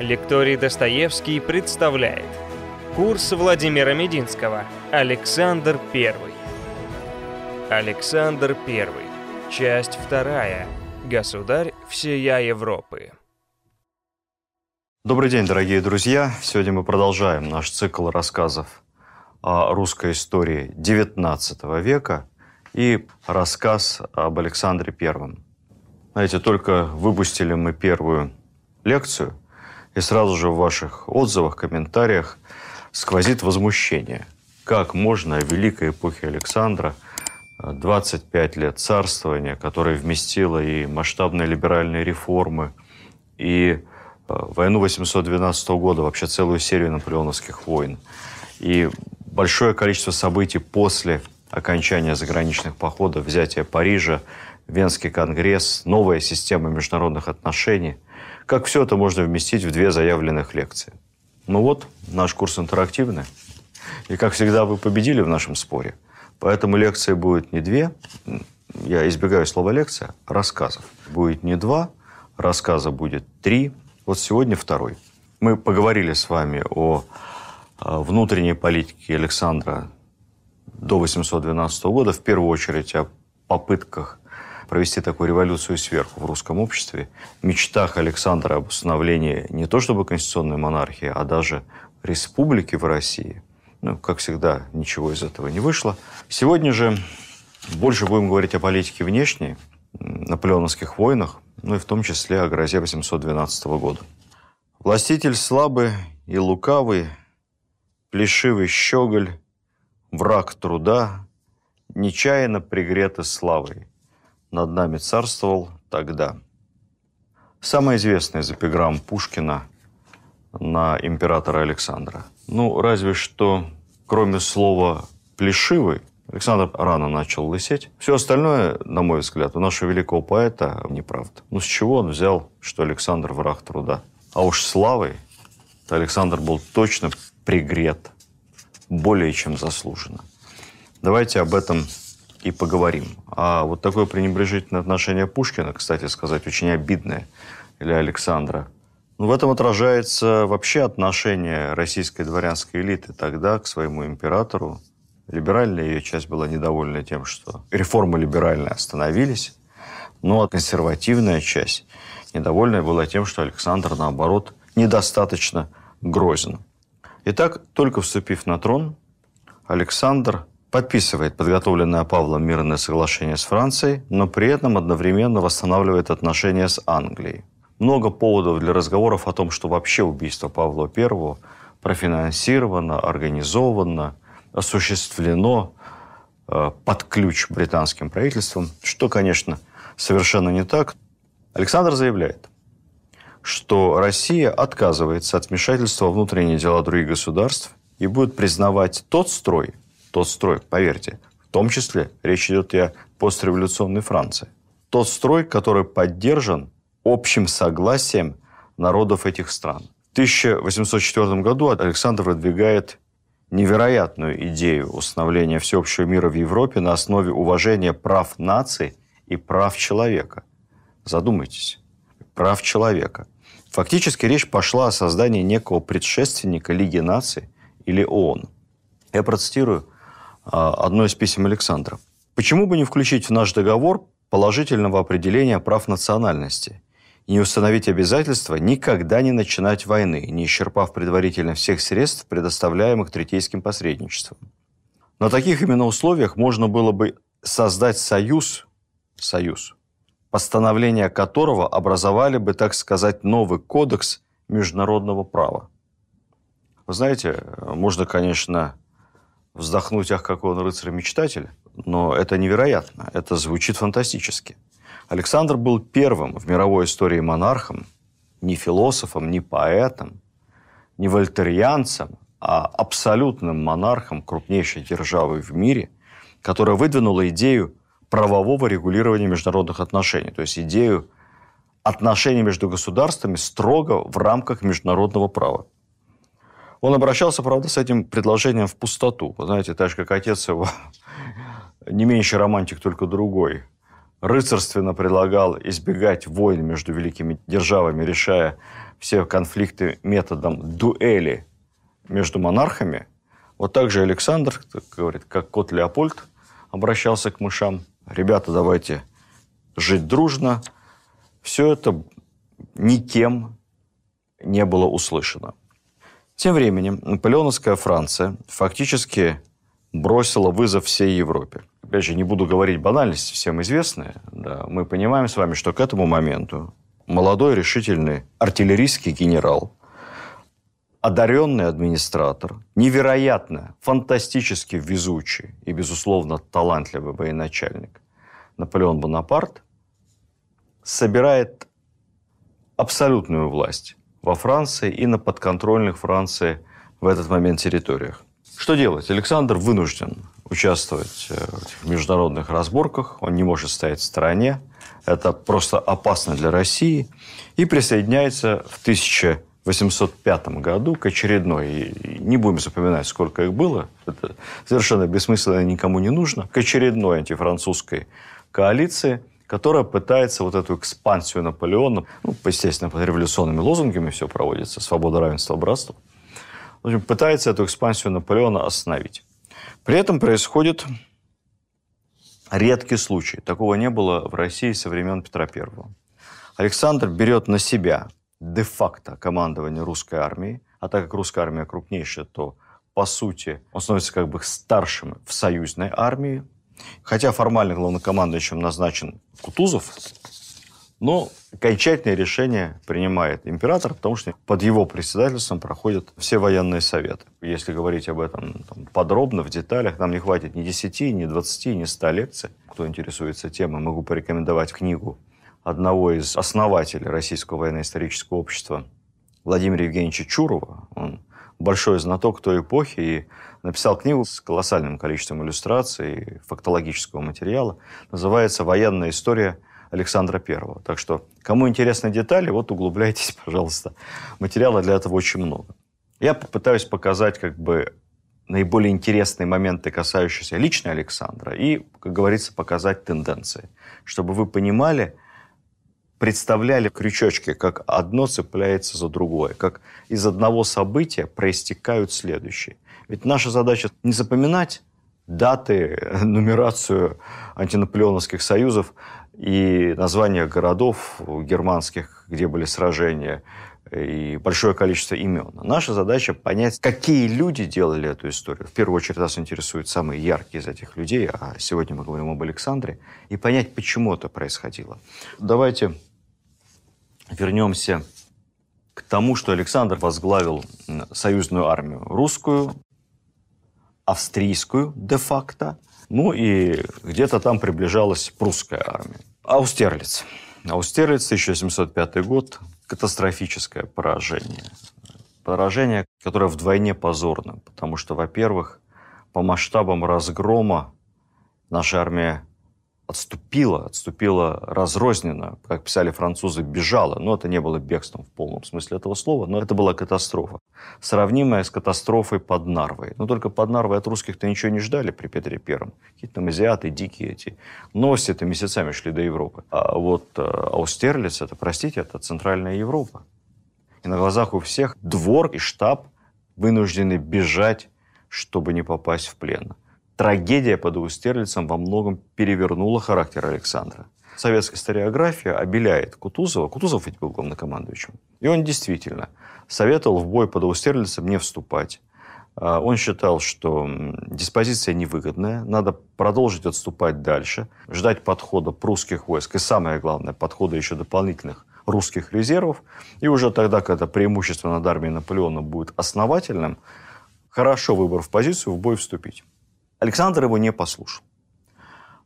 Лекторий Достоевский представляет. Курс Владимира Мединского. Александр I Александр I Часть вторая. Государь всея Европы. Добрый день, дорогие друзья! Сегодня мы продолжаем наш цикл рассказов о русской истории XIX века и рассказ об Александре Первом. Знаете, только выпустили мы первую лекцию, и сразу же в ваших отзывах, комментариях сквозит возмущение. Как можно о великой эпохе Александра, 25 лет царствования, которое вместило и масштабные либеральные реформы, и э, войну 812 года, вообще целую серию наполеоновских войн, и большое количество событий после окончания заграничных походов, взятия Парижа, Венский конгресс, новая система международных отношений. Как все это можно вместить в две заявленных лекции? Ну вот, наш курс интерактивный. И, как всегда, вы победили в нашем споре. Поэтому лекции будет не две, я избегаю слова лекция, рассказов. Будет не два, рассказа будет три. Вот сегодня второй. Мы поговорили с вами о внутренней политике Александра до 812 года, в первую очередь о попытках провести такую революцию сверху в русском обществе, мечтах Александра об установлении не то чтобы конституционной монархии, а даже республики в России. Ну, как всегда, ничего из этого не вышло. Сегодня же больше будем говорить о политике внешней, наполеоновских войнах, ну и в том числе о грозе 812 года. Властитель слабый и лукавый, плешивый щеголь, враг труда, нечаянно пригреты славой над нами царствовал тогда. Самая известная из эпиграмм Пушкина на императора Александра. Ну, разве что, кроме слова «плешивый», Александр рано начал лысеть. Все остальное, на мой взгляд, у нашего великого поэта неправда. Ну, с чего он взял, что Александр враг труда? А уж славой Александр был точно пригрет более чем заслуженно. Давайте об этом и поговорим. А вот такое пренебрежительное отношение Пушкина, кстати сказать, очень обидное для Александра. Ну, в этом отражается вообще отношение российской дворянской элиты тогда к своему императору. Либеральная ее часть была недовольна тем, что реформы либеральные остановились, но консервативная часть недовольная была тем, что Александр, наоборот, недостаточно грозен. Итак, только вступив на трон, Александр подписывает подготовленное Павлом мирное соглашение с Францией, но при этом одновременно восстанавливает отношения с Англией. Много поводов для разговоров о том, что вообще убийство Павла I профинансировано, организовано, осуществлено э, под ключ британским правительством, что, конечно, совершенно не так. Александр заявляет, что Россия отказывается от вмешательства во внутренние дела других государств и будет признавать тот строй, тот строй, поверьте, в том числе речь идет и о постреволюционной Франции. Тот строй, который поддержан общим согласием народов этих стран. В 1804 году Александр выдвигает невероятную идею установления всеобщего мира в Европе на основе уважения прав наций и прав человека. Задумайтесь. Прав человека. Фактически речь пошла о создании некого предшественника Лиги наций или ООН. Я процитирую одно из писем Александра. Почему бы не включить в наш договор положительного определения прав национальности и не установить обязательства никогда не начинать войны, не исчерпав предварительно всех средств, предоставляемых третейским посредничеством? На таких именно условиях можно было бы создать союз, союз, постановления которого образовали бы, так сказать, новый кодекс международного права. Вы знаете, можно, конечно, вздохнуть, ах, какой он рыцарь-мечтатель, но это невероятно, это звучит фантастически. Александр был первым в мировой истории монархом, не философом, не поэтом, не вольтерианцем, а абсолютным монархом крупнейшей державы в мире, которая выдвинула идею правового регулирования международных отношений, то есть идею отношений между государствами строго в рамках международного права. Он обращался, правда, с этим предложением в пустоту. Вы знаете, так же, как отец его, не меньше романтик, только другой. Рыцарственно предлагал избегать войн между великими державами, решая все конфликты методом дуэли между монархами, вот так же Александр, говорит, как кот Леопольд, обращался к мышам. Ребята, давайте жить дружно. Все это никем не было услышано. Тем временем наполеоновская Франция фактически бросила вызов всей Европе. Опять же, не буду говорить банальности, всем известные. Да, мы понимаем с вами, что к этому моменту молодой решительный артиллерийский генерал, одаренный администратор, невероятно, фантастически везучий и, безусловно, талантливый военачальник Наполеон Бонапарт собирает абсолютную власть во Франции и на подконтрольных Франции в этот момент территориях. Что делать? Александр вынужден участвовать э, в международных разборках, он не может стоять в стороне, это просто опасно для России, и присоединяется в 1805 году к очередной, не будем запоминать, сколько их было, это совершенно бессмысленно, никому не нужно, к очередной антифранцузской коалиции – которая пытается вот эту экспансию Наполеона, ну, естественно, под революционными лозунгами все проводится, свобода, равенство, братство, в общем, пытается эту экспансию Наполеона остановить. При этом происходит редкий случай. Такого не было в России со времен Петра I. Александр берет на себя де-факто командование русской армии, а так как русская армия крупнейшая, то по сути он становится как бы старшим в союзной армии, Хотя формально главнокомандующим назначен Кутузов, но окончательное решение принимает император, потому что под его председательством проходят все военные советы. Если говорить об этом там, подробно, в деталях, нам не хватит ни 10, ни 20, ни 100 лекций. Кто интересуется темой, могу порекомендовать книгу одного из основателей Российского военно-исторического общества Владимира Евгеньевича Чурова. Большой знаток той эпохи и написал книгу с колоссальным количеством иллюстраций, фактологического материала. Называется «Военная история Александра I». Так что, кому интересны детали, вот углубляйтесь, пожалуйста. Материала для этого очень много. Я попытаюсь показать как бы наиболее интересные моменты, касающиеся лично Александра, и, как говорится, показать тенденции, чтобы вы понимали, представляли крючочки, как одно цепляется за другое, как из одного события проистекают следующие. Ведь наша задача не запоминать даты, нумерацию антинаполеоновских союзов и названия городов германских, где были сражения, и большое количество имен. Наша задача понять, какие люди делали эту историю. В первую очередь нас интересуют самые яркие из этих людей, а сегодня мы говорим об Александре, и понять, почему это происходило. Давайте вернемся к тому, что Александр возглавил союзную армию русскую, австрийскую де-факто, ну и где-то там приближалась прусская армия. Аустерлиц. Аустерлиц, 1705 год, катастрофическое поражение. Поражение, которое вдвойне позорно, потому что, во-первых, по масштабам разгрома наша армия отступила, отступила разрозненно, как писали французы, бежала. Но это не было бегством в полном смысле этого слова, но это была катастрофа, сравнимая с катастрофой под Нарвой. Но только под Нарвой от русских-то ничего не ждали при Петре Первом. Какие-то там азиаты, дикие эти. Новости это месяцами шли до Европы. А вот э, Аустерлиц, это, простите, это Центральная Европа. И на глазах у всех двор и штаб вынуждены бежать, чтобы не попасть в плен трагедия под Аустерлицем во многом перевернула характер Александра. Советская историография обеляет Кутузова. Кутузов ведь был главнокомандующим. И он действительно советовал в бой под Аустерлицем не вступать. А, он считал, что диспозиция невыгодная, надо продолжить отступать дальше, ждать подхода прусских войск и, самое главное, подхода еще дополнительных русских резервов. И уже тогда, когда преимущество над армией Наполеона будет основательным, хорошо выбор в позицию, в бой вступить. Александр его не послушал.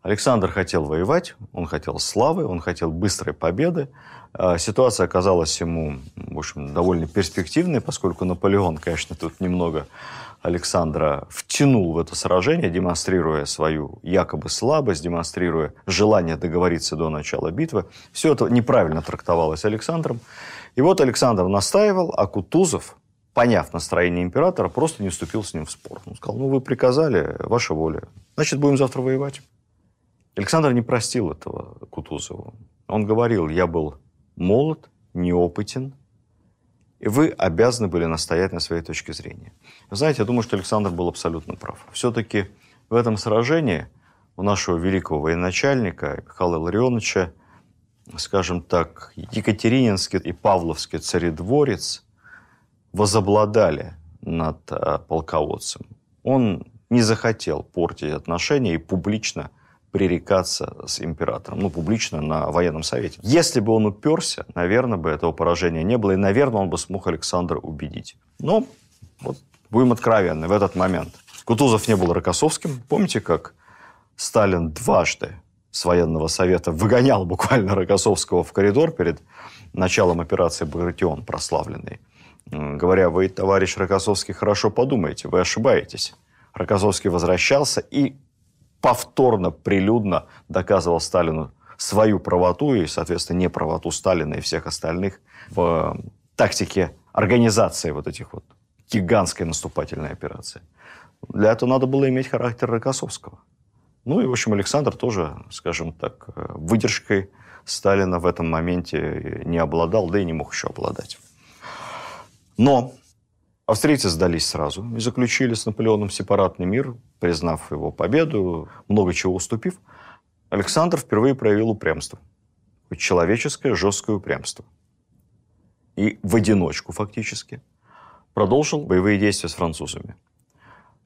Александр хотел воевать, он хотел славы, он хотел быстрой победы. А, ситуация оказалась ему, в общем, довольно перспективной, поскольку Наполеон, конечно, тут немного Александра втянул в это сражение, демонстрируя свою якобы слабость, демонстрируя желание договориться до начала битвы. Все это неправильно трактовалось Александром. И вот Александр настаивал, а Кутузов, поняв настроение императора, просто не вступил с ним в спор. Он сказал, ну, вы приказали, ваша воля. Значит, будем завтра воевать. Александр не простил этого Кутузову. Он говорил, я был молод, неопытен, и вы обязаны были настоять на своей точке зрения. Знаете, я думаю, что Александр был абсолютно прав. Все-таки в этом сражении у нашего великого военачальника Михаила Илларионовича, скажем так, Екатерининский и Павловский царедворец возобладали над э, полководцем. Он не захотел портить отношения и публично пререкаться с императором, ну, публично на военном совете. Если бы он уперся, наверное, бы этого поражения не было, и, наверное, он бы смог Александра убедить. Но, вот, будем откровенны, в этот момент Кутузов не был Рокоссовским. Помните, как Сталин дважды с военного совета выгонял буквально Рокоссовского в коридор перед началом операции «Багратион» прославленной, говоря, вы, товарищ Рокоссовский, хорошо подумайте, вы ошибаетесь. Рокоссовский возвращался и повторно, прилюдно доказывал Сталину свою правоту и, соответственно, неправоту Сталина и всех остальных в э, тактике организации вот этих вот гигантской наступательной операции. Для этого надо было иметь характер Рокоссовского. Ну и, в общем, Александр тоже, скажем так, э, выдержкой Сталина в этом моменте не обладал, да и не мог еще обладать. Но Австрийцы сдались сразу и заключили с Наполеоном сепаратный мир, признав его победу, много чего уступив. Александр впервые проявил упрямство. Человеческое, жесткое упрямство. И в одиночку фактически продолжил боевые действия с французами.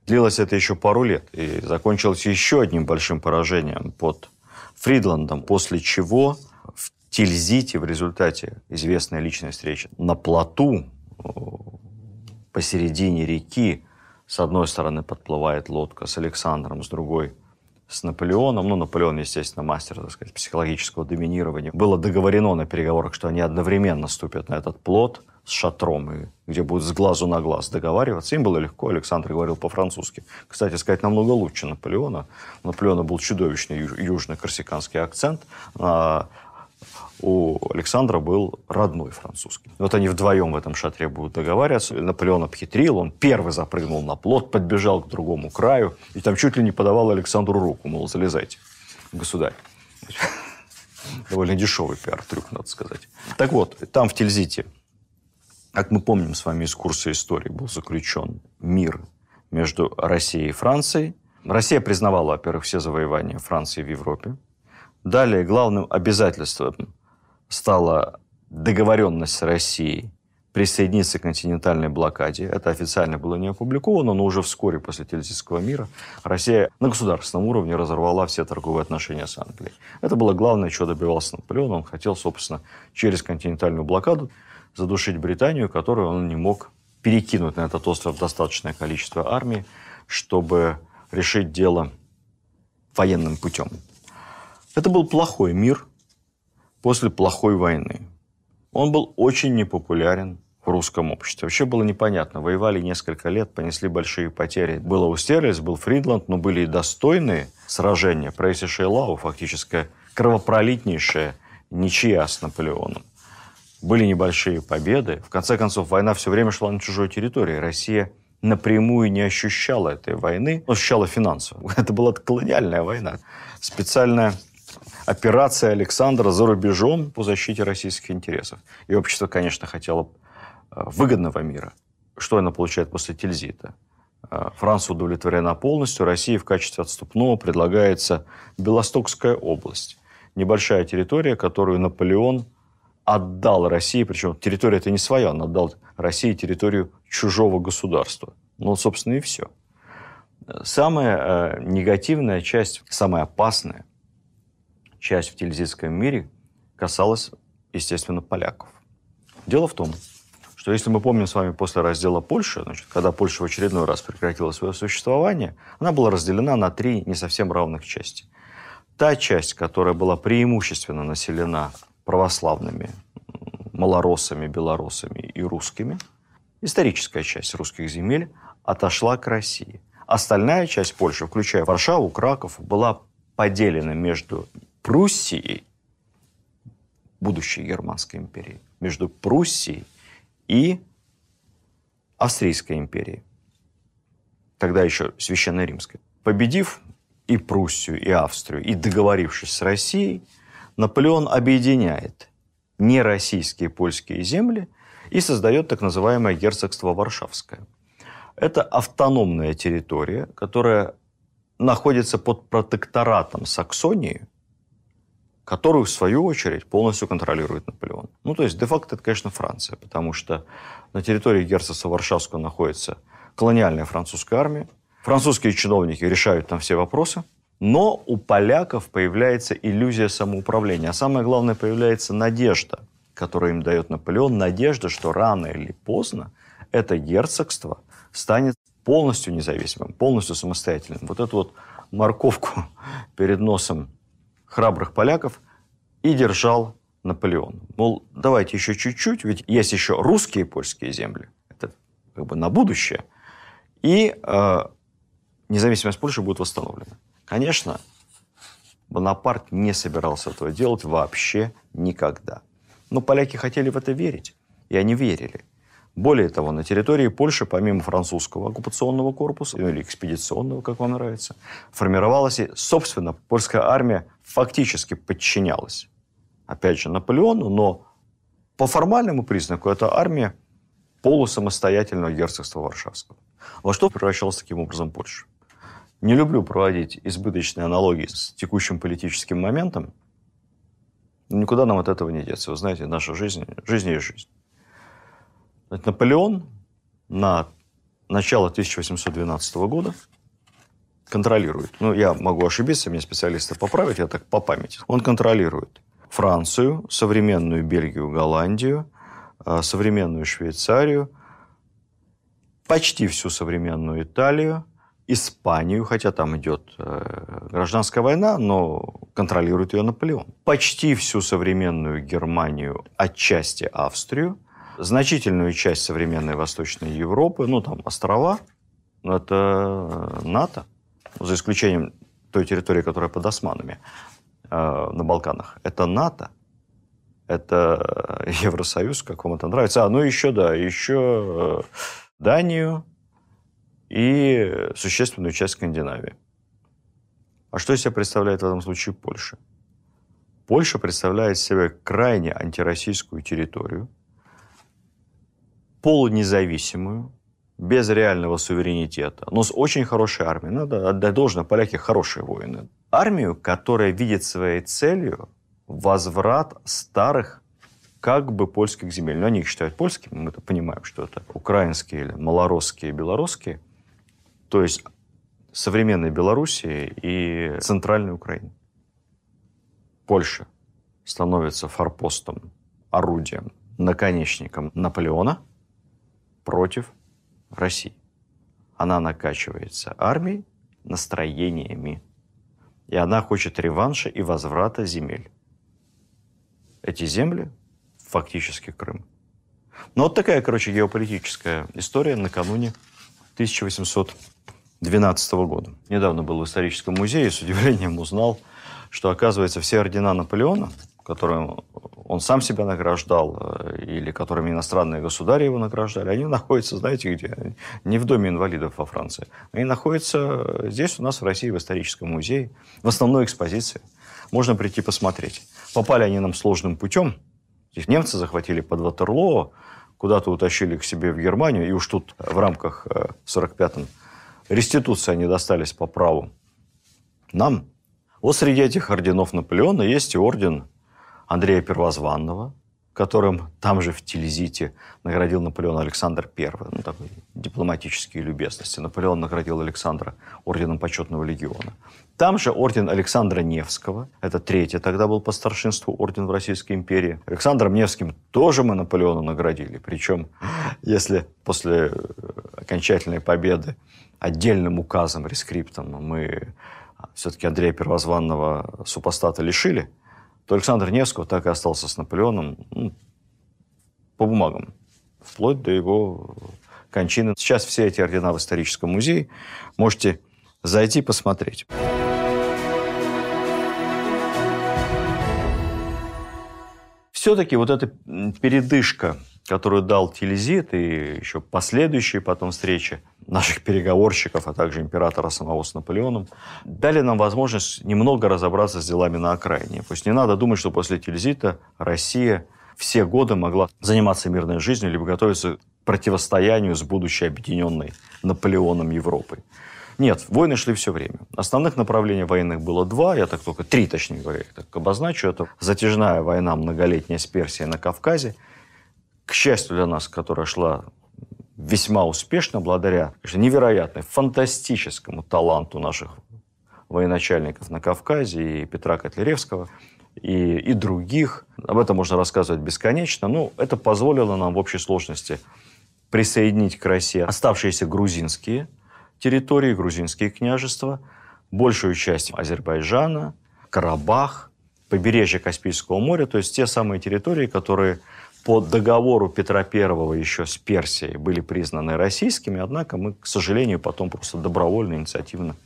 Длилось это еще пару лет и закончилось еще одним большим поражением под Фридландом, после чего в Тильзите в результате известной личной встречи на плоту посередине реки. С одной стороны подплывает лодка с Александром, с другой с Наполеоном. Ну, Наполеон, естественно, мастер, так сказать, психологического доминирования. Было договорено на переговорах, что они одновременно ступят на этот плот с шатром, и где будут с глазу на глаз договариваться. Им было легко, Александр говорил по-французски. Кстати сказать, намного лучше Наполеона. У Наполеона был чудовищный южно-корсиканский акцент. У Александра был родной французский. Вот они вдвоем в этом шатре будут договариваться. Наполеон обхитрил, он первый запрыгнул на плот, подбежал к другому краю, и там чуть ли не подавал Александру руку, мол, залезайте, государь. Довольно дешевый пиар-трюк, надо сказать. Так вот, там в Тильзите, как мы помним с вами из курса истории, был заключен мир между Россией и Францией. Россия признавала, во-первых, все завоевания Франции в Европе. Далее главным обязательством стала договоренность с Россией присоединиться к континентальной блокаде. Это официально было не опубликовано, но уже вскоре после Тильзитского мира Россия на государственном уровне разорвала все торговые отношения с Англией. Это было главное, чего добивался Наполеон. Он хотел, собственно, через континентальную блокаду задушить Британию, которую он не мог перекинуть на этот остров достаточное количество армии, чтобы решить дело военным путем. Это был плохой мир, после плохой войны. Он был очень непопулярен в русском обществе. Вообще было непонятно. Воевали несколько лет, понесли большие потери. Было Устерлиц, был Фридланд, но были и достойные сражения. Пресси Шейлау, фактически кровопролитнейшая ничья с Наполеоном. Были небольшие победы. В конце концов, война все время шла на чужой территории. Россия напрямую не ощущала этой войны, но ощущала финансово. Это была колониальная война. Специальная операция Александра за рубежом по защите российских интересов. И общество, конечно, хотело э, выгодного мира. Что она получает после Тильзита? Э, Франция удовлетворена полностью. России в качестве отступного предлагается Белостокская область. Небольшая территория, которую Наполеон отдал России, причем территория это не своя, он отдал России территорию чужого государства. Ну, собственно, и все. Самая э, негативная часть, самая опасная – часть в тильзитском мире касалась, естественно, поляков. Дело в том, что если мы помним с вами после раздела Польши, значит, когда Польша в очередной раз прекратила свое существование, она была разделена на три не совсем равных части. Та часть, которая была преимущественно населена православными малоросами, белорусами и русскими, историческая часть русских земель, отошла к России. Остальная часть Польши, включая Варшаву, Краков, была поделена между Пруссией, будущей Германской империи, между Пруссией и Австрийской империей, тогда еще Священной Римской. Победив и Пруссию, и Австрию, и договорившись с Россией, Наполеон объединяет нероссийские польские земли и создает так называемое герцогство Варшавское. Это автономная территория, которая находится под протекторатом Саксонии, которую, в свою очередь, полностью контролирует Наполеон. Ну, то есть, де-факто, это, конечно, Франция, потому что на территории герцогства Варшавского находится колониальная французская армия. Французские чиновники решают там все вопросы, но у поляков появляется иллюзия самоуправления. А самое главное, появляется надежда, которую им дает Наполеон, надежда, что рано или поздно это герцогство станет полностью независимым, полностью самостоятельным. Вот эту вот морковку перед носом храбрых поляков и держал Наполеон. Мол, давайте еще чуть-чуть, ведь есть еще русские и польские земли. Это как бы на будущее. И э, независимость Польши будет восстановлена. Конечно, Бонапарт не собирался этого делать вообще никогда. Но поляки хотели в это верить, и они верили. Более того, на территории Польши, помимо французского оккупационного корпуса, или экспедиционного, как вам нравится, формировалась и, собственно, польская армия фактически подчинялась, опять же, Наполеону, но по формальному признаку это армия полусамостоятельного герцогства Варшавского. Во что превращалась таким образом Польша? Не люблю проводить избыточные аналогии с текущим политическим моментом. Никуда нам от этого не деться. Вы знаете, наша жизнь, жизнь есть жизнь. Наполеон на начало 1812 года контролирует, ну, я могу ошибиться, мне специалисты поправят, я так по памяти, он контролирует Францию, современную Бельгию, Голландию, а, современную Швейцарию, почти всю современную Италию, Испанию, хотя там идет э, гражданская война, но контролирует ее Наполеон. Почти всю современную Германию, отчасти Австрию, значительную часть современной Восточной Европы, ну, там, острова, это э, НАТО, за исключением той территории, которая под османами э, на Балканах. Это НАТО, это Евросоюз, как вам это нравится. А, ну, еще, да, еще э, Данию и существенную часть Скандинавии. А что из себя представляет в этом случае Польша? Польша представляет себе крайне антироссийскую территорию, полунезависимую, без реального суверенитета, но с очень хорошей армией. Надо отдать должное, поляки хорошие воины. Армию, которая видит своей целью возврат старых как бы польских земель. Но они их считают польскими, мы это понимаем, что это украинские или малоросские, белорусские. То есть современной Белоруссии и центральной Украины. Польша становится форпостом, орудием, наконечником Наполеона – против России. Она накачивается армией, настроениями. И она хочет реванша и возврата земель. Эти земли фактически Крым. Ну, вот такая, короче, геополитическая история накануне 1812 года. Недавно был в историческом музее и с удивлением узнал, что, оказывается, все ордена Наполеона, которые он сам себя награждал, э, или которыми иностранные государи его награждали, они находятся, знаете где? Не в Доме инвалидов во Франции. Они находятся здесь у нас в России, в историческом музее, в основной экспозиции. Можно прийти посмотреть. Попали они нам сложным путем. Их немцы захватили под Ватерлоо, куда-то утащили к себе в Германию, и уж тут в рамках 45-м э, реституции они достались по праву нам. Вот среди этих орденов Наполеона есть и орден Андрея Первозванного, которым там же в Тильзите наградил Наполеон Александр I, ну, такой дипломатические любезности. Наполеон наградил Александра орденом почетного легиона. Там же орден Александра Невского, это третий тогда был по старшинству орден в Российской империи. Александром Невским тоже мы Наполеона наградили. Причем, если после окончательной победы отдельным указом, рескриптом мы все-таки Андрея Первозванного супостата лишили – то Александр Невского так и остался с Наполеоном ну, по бумагам, вплоть до его кончины. Сейчас все эти ордена в историческом музее. Можете зайти посмотреть. Все-таки вот эта передышка, которую дал Тильзит и еще последующие потом встречи – наших переговорщиков, а также императора самого с Наполеоном, дали нам возможность немного разобраться с делами на окраине. Пусть не надо думать, что после Тильзита Россия все годы могла заниматься мирной жизнью, либо готовиться к противостоянию с будущей объединенной Наполеоном Европой. Нет, войны шли все время. Основных направлений военных было два, я так только три, точнее говоря, я так обозначу. Это затяжная война многолетняя с Персией на Кавказе. К счастью для нас, которая шла весьма успешно, благодаря конечно, невероятной, фантастическому таланту наших военачальников на Кавказе и Петра Котляревского, и, и других. Об этом можно рассказывать бесконечно. Но это позволило нам в общей сложности присоединить к России оставшиеся грузинские территории, грузинские княжества, большую часть Азербайджана, Карабах, побережье Каспийского моря, то есть те самые территории, которые по договору Петра I еще с Персией были признаны российскими, однако мы, к сожалению, потом просто добровольно, инициативно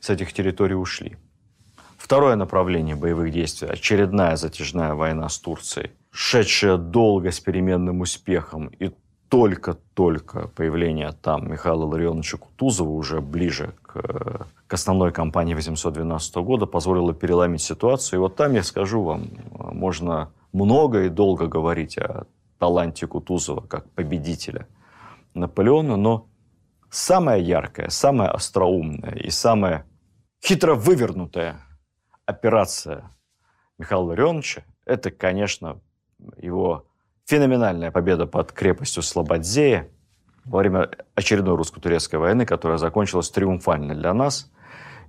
с этих территорий ушли. Второе направление боевых действий – очередная затяжная война с Турцией, шедшая долго с переменным успехом и только-только появление там Михаила Ларионовича Кутузова уже ближе к, к основной кампании 812 года позволило переломить ситуацию. И вот там, я скажу вам, можно много и долго говорить о таланте Кутузова как победителя Наполеона, но самая яркая, самая остроумная и самая хитро вывернутая операция Михаила Ларионовича – это, конечно, его феноменальная победа под крепостью Слободзея во время очередной русско-турецкой войны, которая закончилась триумфально для нас,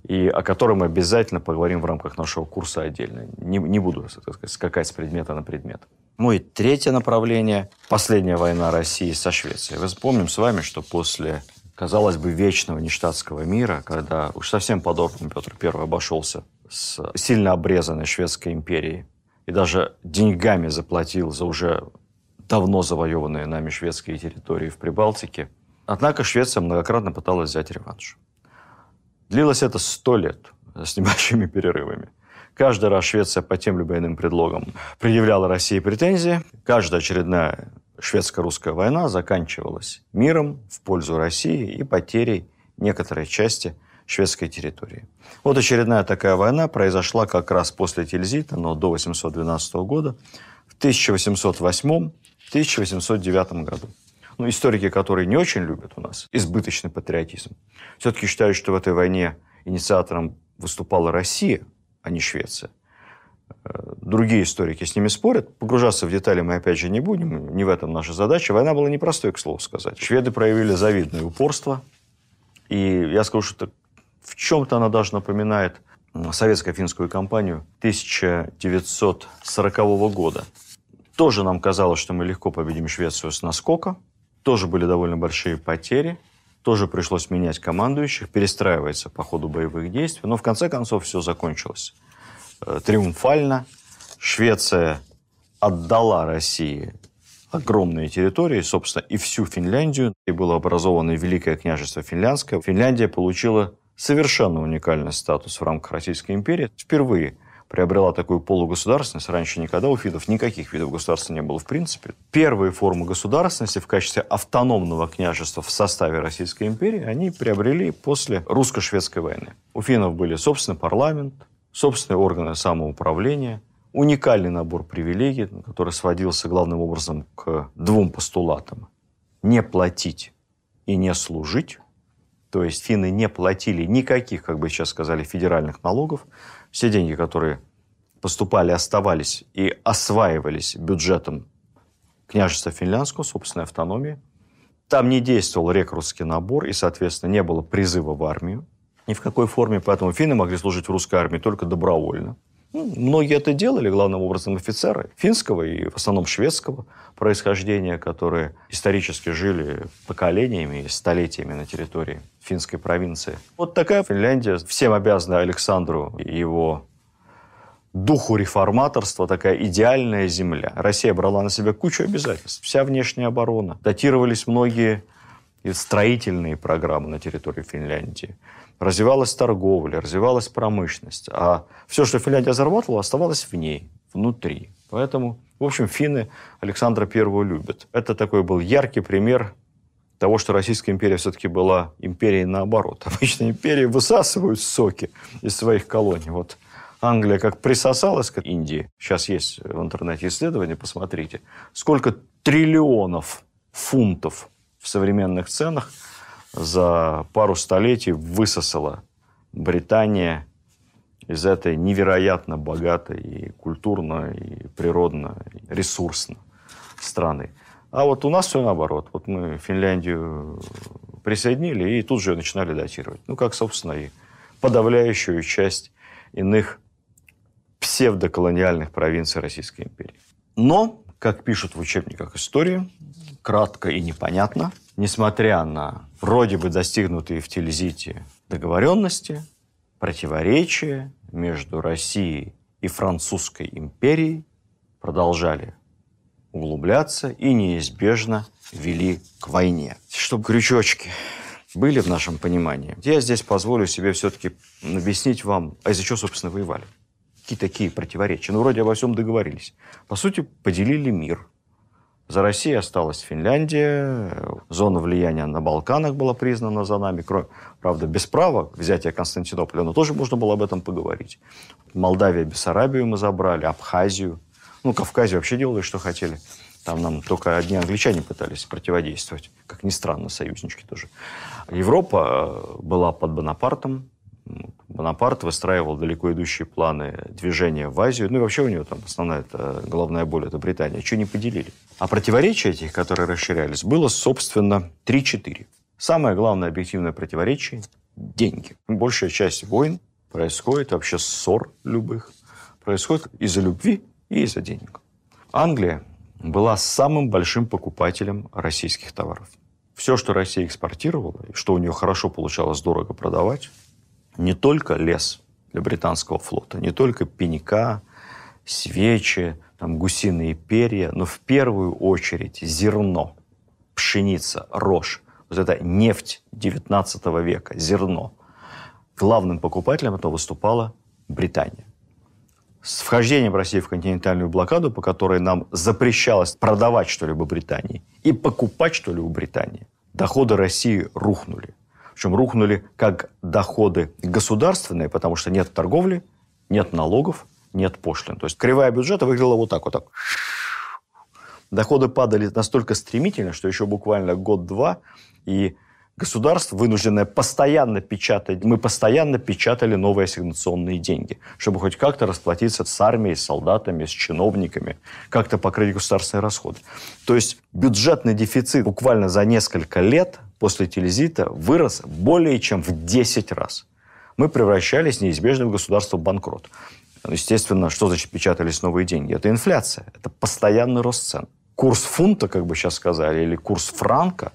и о которой мы обязательно поговорим в рамках нашего курса отдельно. Не, не буду так сказать, скакать с предмета на предмет. Ну и третье направление – последняя война России со Швецией. Мы вспомним с вами, что после, казалось бы, вечного нештатского мира, когда уж совсем подобным Петр I обошелся с сильно обрезанной Шведской империей и даже деньгами заплатил за уже давно завоеванные нами шведские территории в Прибалтике. Однако Швеция многократно пыталась взять реванш. Длилось это сто лет с небольшими перерывами. Каждый раз Швеция по тем либо иным предлогам предъявляла России претензии. Каждая очередная шведско-русская война заканчивалась миром в пользу России и потерей некоторой части шведской территории. Вот очередная такая война произошла как раз после Тильзита, но до 812 года. В 1808 1809 году. Ну, историки, которые не очень любят у нас избыточный патриотизм, все-таки считают, что в этой войне инициатором выступала Россия, а не Швеция. Э, другие историки с ними спорят. Погружаться в детали мы опять же не будем, не в этом наша задача. Война была непростой, к слову сказать. Шведы проявили завидное упорство. И я скажу, что в чем-то она даже напоминает советско-финскую кампанию 1940 года. Тоже нам казалось, что мы легко победим Швецию с наскока. Тоже были довольно большие потери. Тоже пришлось менять командующих, перестраиваться по ходу боевых действий. Но в конце концов все закончилось э, триумфально. Швеция отдала России огромные территории, собственно, и всю Финляндию. И было образовано Великое княжество Финляндское. Финляндия получила совершенно уникальный статус в рамках Российской империи. Впервые приобрела такую полугосударственность. Раньше никогда у фидов никаких видов государства не было в принципе. Первые формы государственности в качестве автономного княжества в составе Российской империи они приобрели после русско-шведской войны. У финнов были собственный парламент, собственные органы самоуправления, уникальный набор привилегий, который сводился главным образом к двум постулатам. Не платить и не служить. То есть финны не платили никаких, как бы сейчас сказали, федеральных налогов, все деньги, которые поступали, оставались и осваивались бюджетом княжества финляндского, собственной автономии. Там не действовал рекрутский набор, и, соответственно, не было призыва в армию. Ни в какой форме, поэтому финны могли служить в русской армии только добровольно. Ну, многие это делали, главным образом офицеры финского и в основном шведского происхождения, которые исторически жили поколениями и столетиями на территории финской провинции. Вот такая Финляндия всем обязана Александру и его духу реформаторства, такая идеальная земля. Россия брала на себя кучу обязательств. Вся внешняя оборона. Датировались многие строительные программы на территории Финляндии развивалась торговля, развивалась промышленность. А все, что Финляндия зарабатывала, оставалось в ней, внутри. Поэтому, в общем, финны Александра Первого любят. Это такой был яркий пример того, что Российская империя все-таки была империей наоборот. Обычно империи высасывают соки из своих колоний. Вот Англия как присосалась к Индии. Сейчас есть в интернете исследования, посмотрите. Сколько триллионов фунтов в современных ценах за пару столетий высосала Британия из этой невероятно богатой и культурно, и природно, и ресурсно страны. А вот у нас все наоборот. Вот мы Финляндию присоединили и тут же начинали датировать. Ну, как, собственно, и подавляющую часть иных псевдоколониальных провинций Российской империи. Но, как пишут в учебниках истории, кратко и непонятно, несмотря на вроде бы достигнутые в Тильзите договоренности, противоречия между Россией и Французской империей продолжали углубляться и неизбежно вели к войне. Чтобы крючочки были в нашем понимании, я здесь позволю себе все-таки объяснить вам, а из-за чего, собственно, воевали. Какие такие противоречия? Ну, вроде обо всем договорились. По сути, поделили мир. За Россией осталась Финляндия, зона влияния на Балканах была признана за нами, правда, без права взятия Константинополя, но тоже можно было об этом поговорить. Молдавия, Бессарабию мы забрали, Абхазию. Ну, Кавказе вообще делали, что хотели. Там нам только одни англичане пытались противодействовать. Как ни странно, союзнички тоже. Европа э, была под Бонапартом. Бонапарт выстраивал далеко идущие планы движения в Азию. Ну и вообще у него там основная это, головная боль – это Британия. Что не поделили? А противоречия этих, которые расширялись, было, собственно, 3-4. Самое главное объективное противоречие – деньги. Большая часть войн происходит, вообще ссор любых, происходит из-за любви и из-за денег. Англия была самым большим покупателем российских товаров. Все, что Россия экспортировала, и что у нее хорошо получалось дорого продавать, не только лес для британского флота, не только пенька, свечи, там, гусиные перья, но в первую очередь зерно, пшеница, рожь. Вот это нефть 19 века, зерно. Главным покупателем этого выступала Британия с вхождением России в континентальную блокаду, по которой нам запрещалось продавать что-либо Британии и покупать что-либо Британии, доходы России рухнули. Причем рухнули как доходы государственные, потому что нет торговли, нет налогов, нет пошлин. То есть кривая бюджета выглядела вот так вот. Так. Доходы падали настолько стремительно, что еще буквально год-два, и государство, вынужденное постоянно печатать, мы постоянно печатали новые ассигнационные деньги, чтобы хоть как-то расплатиться с армией, с солдатами, с чиновниками, как-то покрыть государственные расходы. То есть бюджетный дефицит буквально за несколько лет после телезита вырос более чем в 10 раз. Мы превращались неизбежно в государство банкрот. Естественно, что значит печатались новые деньги? Это инфляция, это постоянный рост цен. Курс фунта, как бы сейчас сказали, или курс франка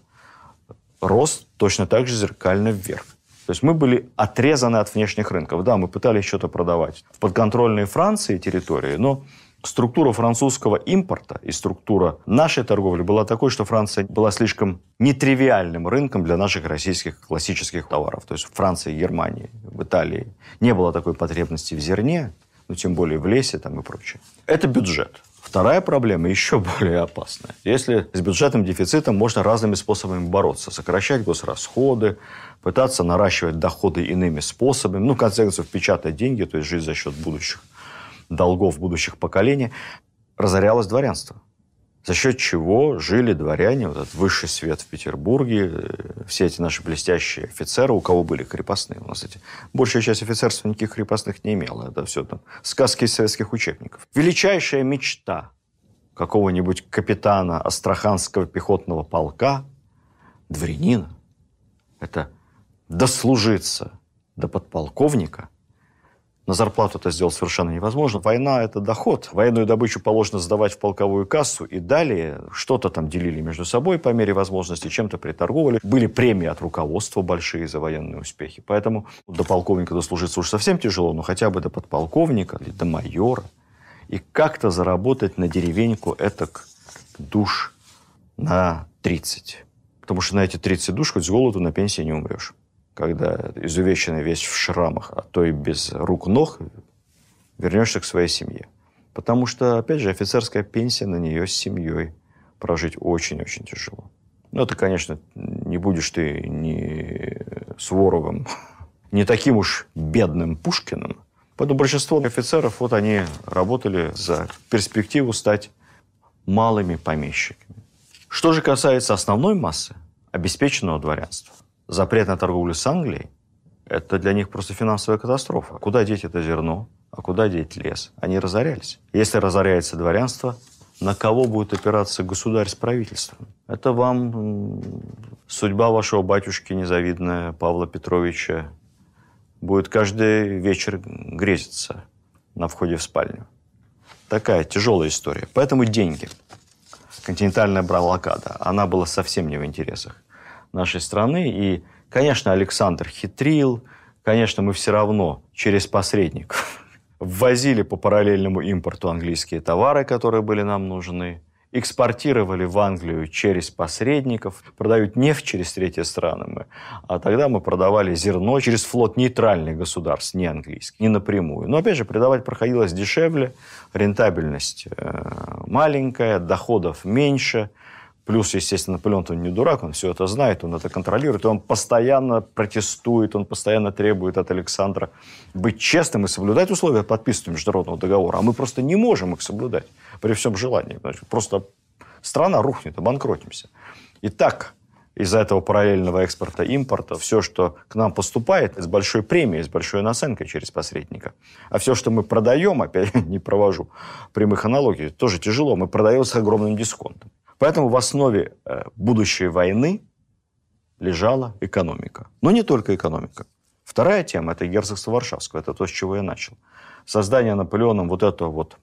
рос точно так же зеркально вверх. То есть мы были отрезаны от внешних рынков. Да, мы пытались что-то продавать в подконтрольной Франции территории, но структура французского импорта и структура нашей торговли была такой, что Франция была слишком нетривиальным рынком для наших российских классических товаров. То есть в Франции, Германии, в Италии не было такой потребности в зерне, ну, тем более в лесе там и прочее. Это бюджет. Вторая проблема еще более опасная. Если с бюджетным дефицитом можно разными способами бороться. Сокращать госрасходы, пытаться наращивать доходы иными способами. Ну, в конце концов, печатать деньги, то есть жить за счет будущих долгов будущих поколений. Разорялось дворянство за счет чего жили дворяне, вот этот высший свет в Петербурге, э, все эти наши блестящие офицеры, у кого были крепостные. У нас эти, большая часть офицерства никаких крепостных не имела. Это все там сказки из советских учебников. Величайшая мечта какого-нибудь капитана Астраханского пехотного полка, дворянина, это дослужиться до подполковника на зарплату это сделать совершенно невозможно. Война – это доход. Военную добычу положено сдавать в полковую кассу. И далее что-то там делили между собой по мере возможности, чем-то приторговали. Были премии от руководства большие за военные успехи. Поэтому до полковника дослужиться уж совсем тяжело, но хотя бы до подполковника или до майора. И как-то заработать на деревеньку этак душ на 30. Потому что на эти 30 душ хоть с голоду на пенсии не умрешь когда изувеченный весь в шрамах, а то и без рук-ног, вернешься к своей семье. Потому что, опять же, офицерская пенсия на нее с семьей прожить очень-очень тяжело. Ну, это, конечно, не будешь ты ни Суворовым, не таким уж бедным Пушкиным, Поэтому большинство офицеров, вот они работали за перспективу стать малыми помещиками. Что же касается основной массы, обеспеченного дворянства, запрет на торговлю с Англией – это для них просто финансовая катастрофа. Куда деть это зерно, а куда деть лес? Они разорялись. Если разоряется дворянство, на кого будет опираться государь с правительством? Это вам судьба вашего батюшки незавидная Павла Петровича будет каждый вечер грезиться на входе в спальню. Такая тяжелая история. Поэтому деньги. Континентальная блокада, она была совсем не в интересах нашей страны. И, конечно, Александр хитрил, конечно, мы все равно через посредников ввозили по параллельному импорту английские товары, которые были нам нужны – экспортировали в Англию через посредников, продают нефть через третьи страны мы, а тогда мы продавали зерно через флот нейтральных государств, не английских, не напрямую. Но опять же, продавать проходилось дешевле, рентабельность э, маленькая, доходов меньше – Плюс, естественно, Наполеон он не дурак, он все это знает, он это контролирует, и он постоянно протестует, он постоянно требует от Александра быть честным и соблюдать условия подписывания международного договора. А мы просто не можем их соблюдать при всем желании. Значит, просто страна рухнет, обанкротимся. И так из-за этого параллельного экспорта импорта все, что к нам поступает, с большой премией, с большой наценкой через посредника. А все, что мы продаем, опять не провожу прямых аналогий, тоже тяжело, мы продаем с огромным дисконтом. Поэтому в основе э, будущей войны лежала экономика. Но не только экономика. Вторая тема – это герцогство Варшавского. Это то, с чего я начал. Создание Наполеоном вот этого вот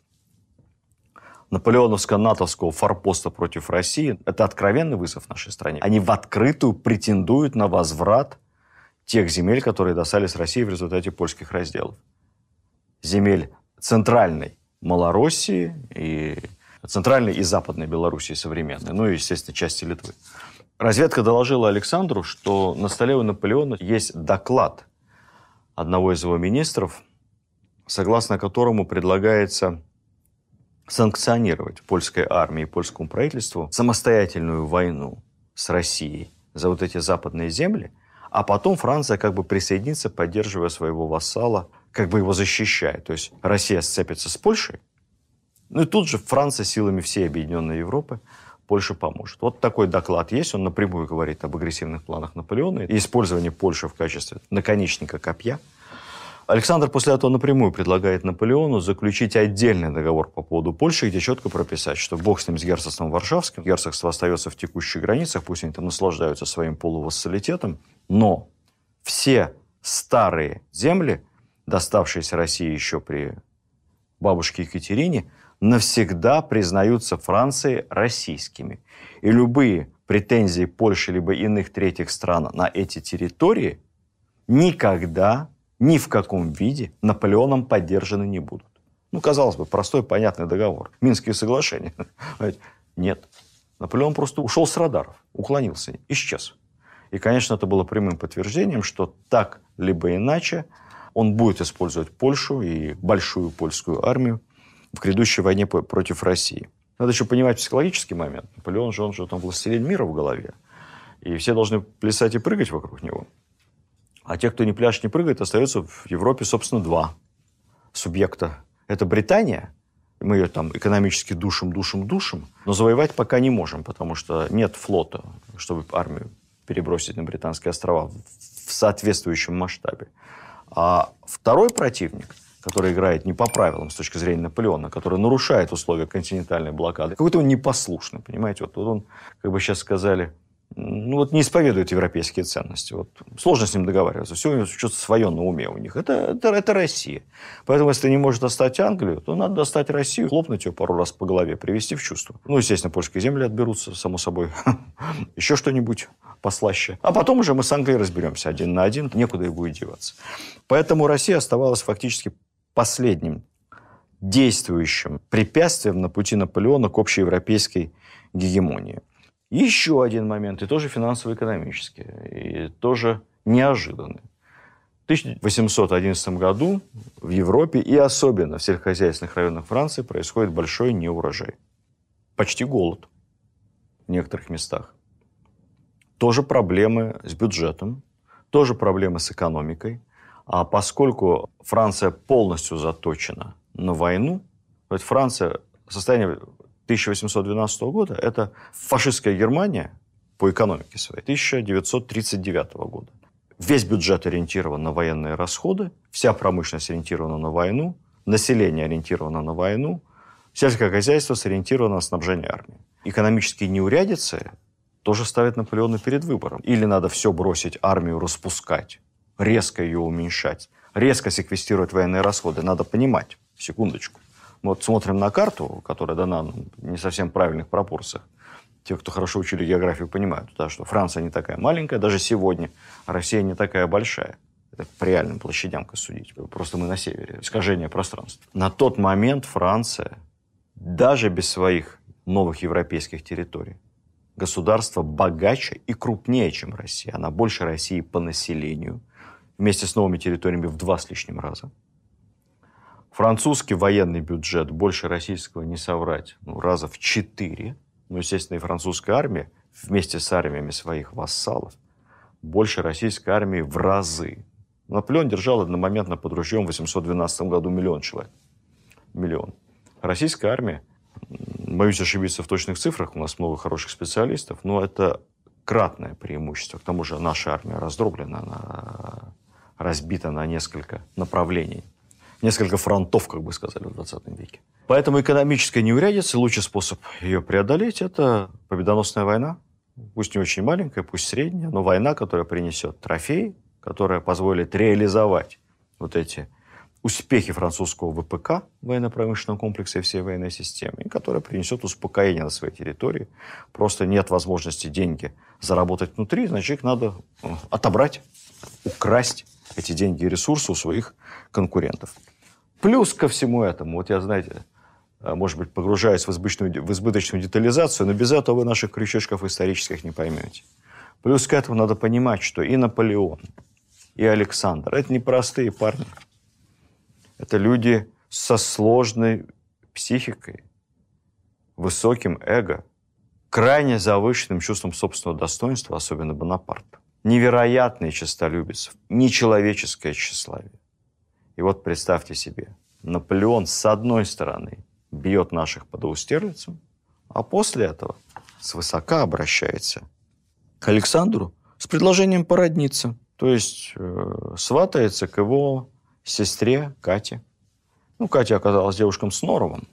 наполеоновско-натовского форпоста против России – это откровенный вызов нашей стране. Они в открытую претендуют на возврат тех земель, которые достались России в результате польских разделов. Земель центральной Малороссии и Центральной и Западной Белоруссии современной, ну и, естественно, части Литвы. Разведка доложила Александру, что на столе у Наполеона есть доклад одного из его министров, согласно которому предлагается санкционировать польской армии и польскому правительству самостоятельную войну с Россией за вот эти западные земли, а потом Франция как бы присоединится, поддерживая своего вассала, как бы его защищая. То есть Россия сцепится с Польшей, ну и тут же Франция силами всей объединенной Европы Польше поможет. Вот такой доклад есть, он напрямую говорит об агрессивных планах Наполеона и использовании Польши в качестве наконечника копья. Александр после этого напрямую предлагает Наполеону заключить отдельный договор по поводу Польши, где четко прописать, что бог с ним с герцогством Варшавским, герцогство остается в текущих границах, пусть они там наслаждаются своим полувассалитетом, но все старые земли, доставшиеся России еще при бабушке Екатерине, навсегда признаются Францией российскими. И любые претензии Польши либо иных третьих стран на эти территории никогда, ни в каком виде Наполеоном поддержаны не будут. Ну, казалось бы, простой, понятный договор. Минские соглашения. Нет. Наполеон просто ушел с радаров, уклонился, исчез. И, конечно, это было прямым подтверждением, что так либо иначе он будет использовать Польшу и большую польскую армию в грядущей войне против России. Надо еще понимать психологический момент. Наполеон же, он же там властелин мира в голове. И все должны плясать и прыгать вокруг него. А те, кто не пляшет, не прыгает, остается в Европе, собственно, два субъекта. Это Британия, мы ее там экономически душим, душим, душим, но завоевать пока не можем, потому что нет флота, чтобы армию перебросить на Британские острова в соответствующем масштабе. А второй противник – который играет не по правилам с точки зрения Наполеона, который нарушает условия континентальной блокады. Какой-то он непослушный, понимаете? Вот, вот он, как бы сейчас сказали, ну вот не исповедует европейские ценности. Вот сложно с ним договариваться. Все у него что-то свое на уме у них. Это, это, это Россия. Поэтому, если не может достать Англию, то надо достать Россию, хлопнуть ее пару раз по голове, привести в чувство. Ну, естественно, польские земли отберутся, само собой. Еще что-нибудь послаще. А потом уже мы с Англией разберемся один на один. Некуда и будет деваться. Поэтому Россия оставалась фактически последним действующим препятствием на пути Наполеона к общеевропейской гегемонии. Еще один момент, и тоже финансово-экономический, и тоже неожиданный. В 1811 году в Европе и особенно в сельскохозяйственных районах Франции происходит большой неурожай. Почти голод в некоторых местах. Тоже проблемы с бюджетом, тоже проблемы с экономикой. А поскольку Франция полностью заточена на войну, вот Франция, состояние 1812 года, это фашистская Германия по экономике своей 1939 года. Весь бюджет ориентирован на военные расходы, вся промышленность ориентирована на войну, население ориентировано на войну, сельское хозяйство сориентировано на снабжение армии. Экономические неурядицы тоже ставят Наполеона перед выбором. Или надо все бросить, армию распускать, резко ее уменьшать, резко секвестировать военные расходы. Надо понимать, секундочку. Мы вот смотрим на карту, которая дана в не совсем правильных пропорциях. Те, кто хорошо учили географию, понимают, да, что Франция не такая маленькая, даже сегодня, Россия не такая большая. Это по реальным площадям, судить. Просто мы на севере. Искажение пространства. На тот момент Франция, даже без своих новых европейских территорий, государство богаче и крупнее, чем Россия. Она больше России по населению, вместе с новыми территориями в два с лишним раза. Французский военный бюджет больше российского не соврать, ну, раза в четыре. Ну, естественно, и французская армия вместе с армиями своих вассалов больше российской армии в разы. Наполеон держал одномоментно под ружьем в 812 году миллион человек. Миллион. Российская армия боюсь ошибиться в точных цифрах, у нас много хороших специалистов, но это кратное преимущество. К тому же наша армия раздроблена, она разбита на несколько направлений. Несколько фронтов, как бы сказали в 20 веке. Поэтому экономическая неурядица, лучший способ ее преодолеть – это победоносная война. Пусть не очень маленькая, пусть средняя, но война, которая принесет трофей, которая позволит реализовать вот эти успехи французского ВПК, военно-промышленного комплекса и всей военной системы, которая принесет успокоение на своей территории. Просто нет возможности деньги заработать внутри, значит, их надо э, отобрать, украсть эти деньги и ресурсы у своих конкурентов. Плюс ко всему этому, вот я, знаете, э, может быть, погружаюсь в избыточную, в избыточную детализацию, но без этого вы наших крючочков исторических не поймете. Плюс к этому надо понимать, что и Наполеон, и Александр – это непростые парни – это люди со сложной психикой, высоким эго, крайне завышенным чувством собственного достоинства, особенно Бонапарт. Невероятный честолюбец, нечеловеческое тщеславие. И вот представьте себе, Наполеон с одной стороны бьет наших по двустерлицам, а после этого свысока обращается к Александру с предложением породниться. То есть э, сватается к его сестре Кате. Ну, Катя оказалась девушком с норовом.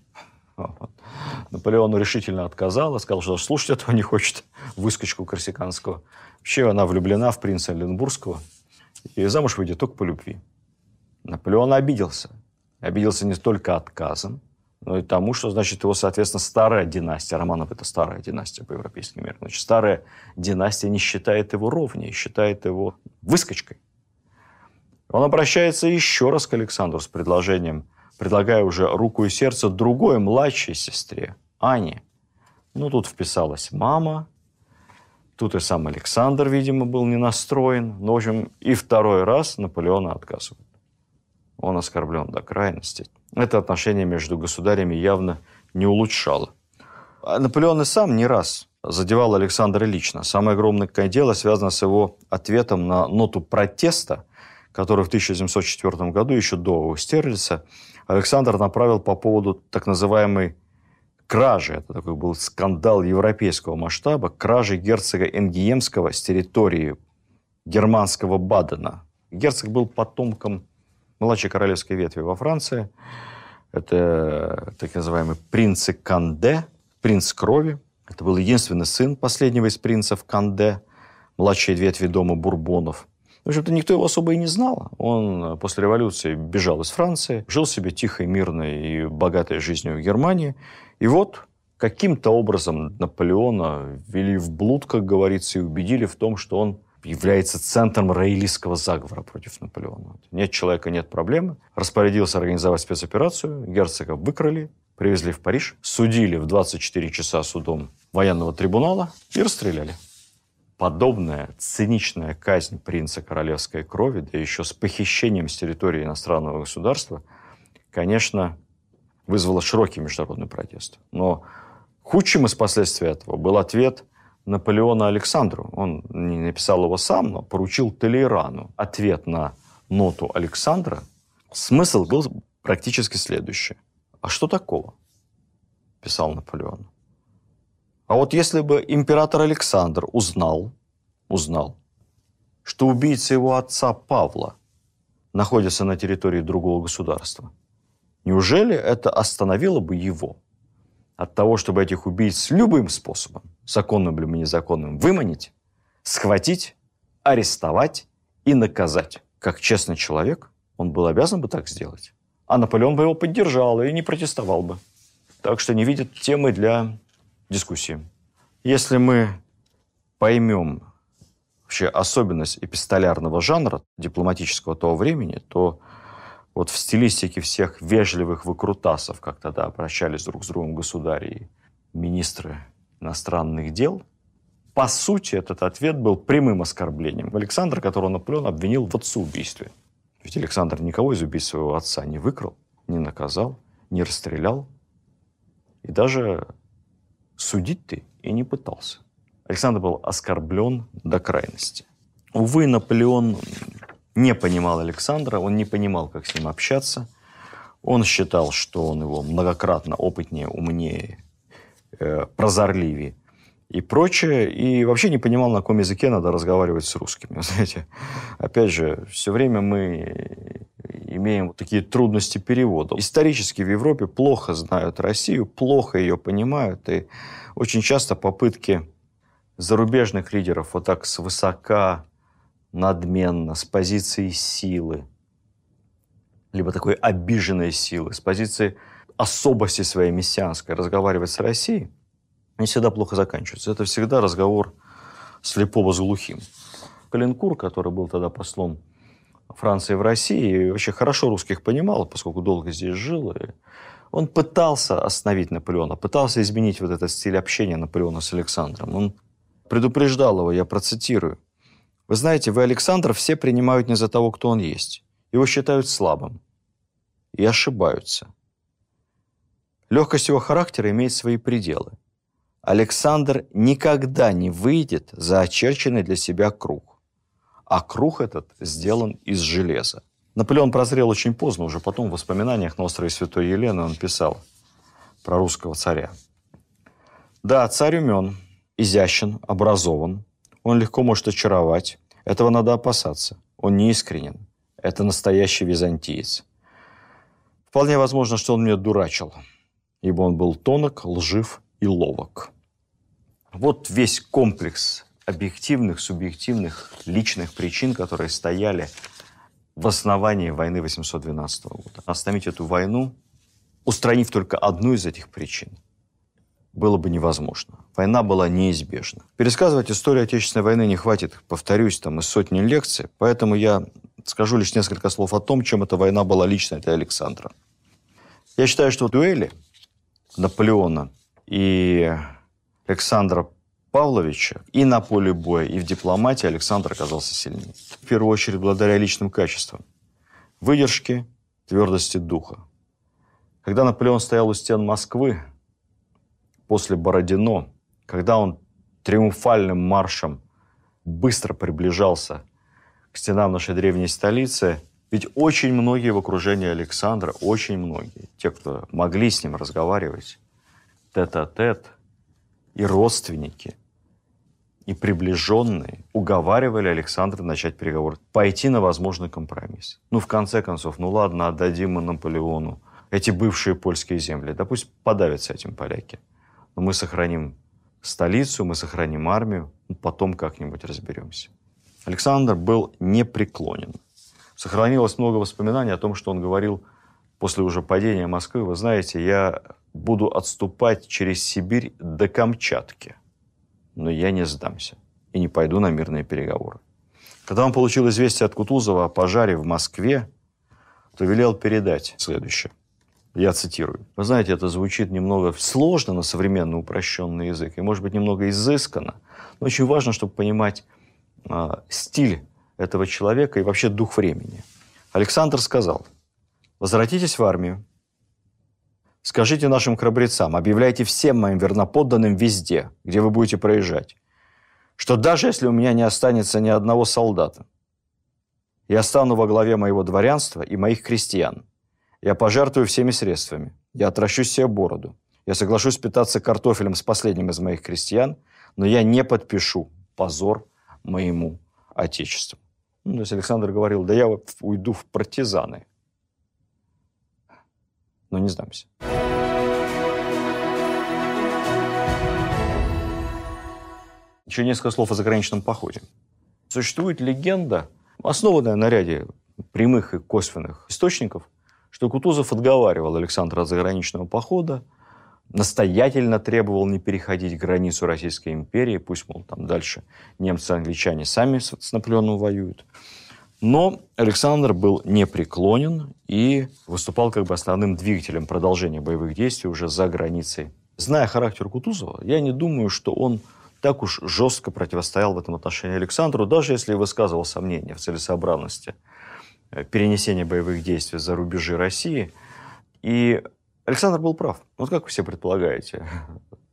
Наполеону решительно отказала, сказал, что слушать этого не хочет, выскочку корсиканского. Вообще она влюблена в принца Ленбургского и замуж выйдет только по любви. Наполеон обиделся. Обиделся не только отказом, но и тому, что, значит, его, соответственно, старая династия, Романов – это старая династия по европейским меркам, значит, старая династия не считает его ровнее, считает его выскочкой. Он обращается еще раз к Александру с предложением, предлагая уже руку и сердце другой младшей сестре, Ане. Ну, тут вписалась мама, тут и сам Александр, видимо, был не настроен. Ну, в общем, и второй раз Наполеона отказывает. Он оскорблен до крайности. Это отношение между государями явно не улучшало. А Наполеон и сам не раз задевал Александра лично. Самое огромное дело связано с его ответом на ноту протеста – который в 1704 году, еще до Стерлица, Александр направил по поводу так называемой кражи, это такой был скандал европейского масштаба, кражи герцога Энгиемского с территории германского Бадена. Герцог был потомком младшей королевской ветви во Франции. Это так называемый принц Канде, принц крови. Это был единственный сын последнего из принцев Канде, младшей ветви дома Бурбонов – в общем-то, никто его особо и не знал. Он э, после революции бежал из Франции, жил себе тихой, мирной и богатой жизнью в Германии. И вот каким-то образом Наполеона ввели в блуд, как говорится, и убедили в том, что он является центром роялистского заговора против Наполеона. Нет человека, нет проблемы. Распорядился организовать спецоперацию, герцога выкрали, привезли в Париж, судили в 24 часа судом военного трибунала и расстреляли подобная циничная казнь принца королевской крови, да еще с похищением с территории иностранного государства, конечно, вызвала широкий международный протест. Но худшим из последствий этого был ответ Наполеона Александру. Он не написал его сам, но поручил Толейрану ответ на ноту Александра, смысл был практически следующий. А что такого? Писал Наполеон. А вот если бы император Александр узнал, узнал, что убийца его отца Павла находится на территории другого государства, неужели это остановило бы его от того, чтобы этих убийц любым способом, законным или незаконным, выманить, схватить, арестовать и наказать? Как честный человек, он был обязан бы так сделать. А Наполеон бы его поддержал и не протестовал бы. Так что не видит темы для дискуссии. Если мы поймем вообще особенность эпистолярного жанра дипломатического того времени, то вот в стилистике всех вежливых выкрутасов, как тогда обращались друг с другом государи и министры иностранных дел, по сути, этот ответ был прямым оскорблением Александра, которого Наполеон обвинил в отцеубийстве. Ведь Александр никого из убийц своего отца не выкрал, не наказал, не расстрелял и даже судить ты и не пытался. Александр был оскорблен до крайности. Увы, Наполеон не понимал Александра, он не понимал, как с ним общаться. Он считал, что он его многократно опытнее, умнее, э, прозорливее и прочее, и вообще не понимал, на каком языке надо разговаривать с русскими. Знаете, опять же, все время мы имеем вот такие трудности перевода. Исторически в Европе плохо знают Россию, плохо ее понимают, и очень часто попытки зарубежных лидеров вот так свысока, надменно, с позиции силы, либо такой обиженной силы, с позиции особости своей мессианской разговаривать с Россией, не всегда плохо заканчивается. Это всегда разговор слепого с глухим. Калинкур, который был тогда послом Франции в России, вообще хорошо русских понимал, поскольку долго здесь жил. И он пытался остановить Наполеона, пытался изменить вот этот стиль общения Наполеона с Александром. Он предупреждал его, я процитирую. «Вы знаете, вы Александр все принимают не за того, кто он есть. Его считают слабым. И ошибаются. Легкость его характера имеет свои пределы. Александр никогда не выйдет за очерченный для себя круг. А круг этот сделан из железа. Наполеон прозрел очень поздно, уже потом в воспоминаниях на острове Святой Елены он писал про русского царя. Да, царь умен, изящен, образован. Он легко может очаровать. Этого надо опасаться. Он не искренен. Это настоящий византиец. Вполне возможно, что он меня дурачил, ибо он был тонок, лжив и ловок. Вот весь комплекс объективных, субъективных, личных причин, которые стояли в основании войны 812 года. Остановить эту войну, устранив только одну из этих причин – было бы невозможно. Война была неизбежна. Пересказывать историю Отечественной войны не хватит, повторюсь, там из сотни лекций, поэтому я скажу лишь несколько слов о том, чем эта война была лично для Александра. Я считаю, что дуэли Наполеона и Александра Павловича и на поле боя, и в дипломатии Александр оказался сильнее. В первую очередь благодаря личным качествам. Выдержке, твердости духа. Когда Наполеон стоял у стен Москвы, после Бородино, когда он триумфальным маршем быстро приближался к стенам нашей древней столицы, ведь очень многие в окружении Александра, очень многие, те, кто могли с ним разговаривать, тет-а-тет, и родственники, и приближенные уговаривали Александра начать переговоры, пойти на возможный компромисс. Ну, в конце концов, ну ладно, отдадим мы Наполеону эти бывшие польские земли. Да пусть подавятся этим поляки. Но мы сохраним столицу, мы сохраним армию, ну, потом как-нибудь разберемся. Александр был непреклонен. Сохранилось много воспоминаний о том, что он говорил после уже падения Москвы. Вы знаете, я буду отступать через Сибирь до Камчатки, но я не сдамся и не пойду на мирные переговоры. Когда он получил известие от Кутузова о пожаре в Москве, то велел передать следующее. Я цитирую. Вы знаете, это звучит немного сложно на современный упрощенный язык, и, может быть, немного изысканно. Но очень важно, чтобы понимать э, стиль этого человека и вообще дух времени. Александр сказал, возвратитесь в армию, скажите нашим храбрецам, объявляйте всем моим верноподданным везде, где вы будете проезжать, что даже если у меня не останется ни одного солдата, Я стану во главе моего дворянства и моих крестьян. Я пожертвую всеми средствами. Я отращу себе бороду. Я соглашусь питаться картофелем с последним из моих крестьян, но я не подпишу позор моему отечеству. Ну, то есть Александр говорил, да я уйду в партизаны. Но не сдамся. Еще несколько слов о заграничном походе. Существует легенда, основанная на ряде прямых и косвенных источников, что Кутузов отговаривал Александра от заграничного похода, настоятельно требовал не переходить границу Российской империи, пусть, мол, там дальше немцы англичане сами с Наполеоном воюют. Но Александр был непреклонен и выступал как бы основным двигателем продолжения боевых действий уже за границей. Зная характер Кутузова, я не думаю, что он так уж жестко противостоял в этом отношении Александру, даже если высказывал сомнения в целесообразности э, перенесения боевых действий за рубежи России. И Александр был прав. Вот как вы все предполагаете,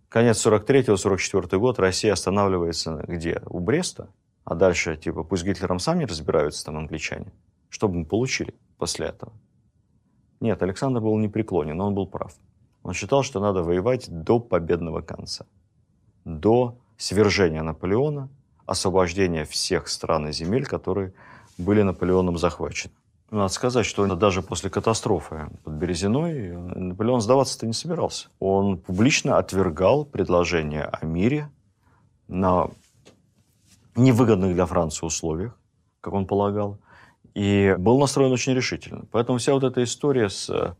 конец 43-44 год, Россия останавливается где? У Бреста? А дальше, типа, пусть Гитлером сами разбираются там англичане. Что бы мы получили после этого? Нет, Александр был непреклонен, но он был прав. Он считал, что надо воевать до победного конца. До свержения Наполеона, освобождения всех стран и земель, которые были Наполеоном захвачены. Надо сказать, что даже после катастрофы под Березиной Наполеон сдаваться-то не собирался. Он публично отвергал предложение о мире на невыгодных для Франции условиях, как он полагал, и был настроен очень решительно. Поэтому вся вот эта история с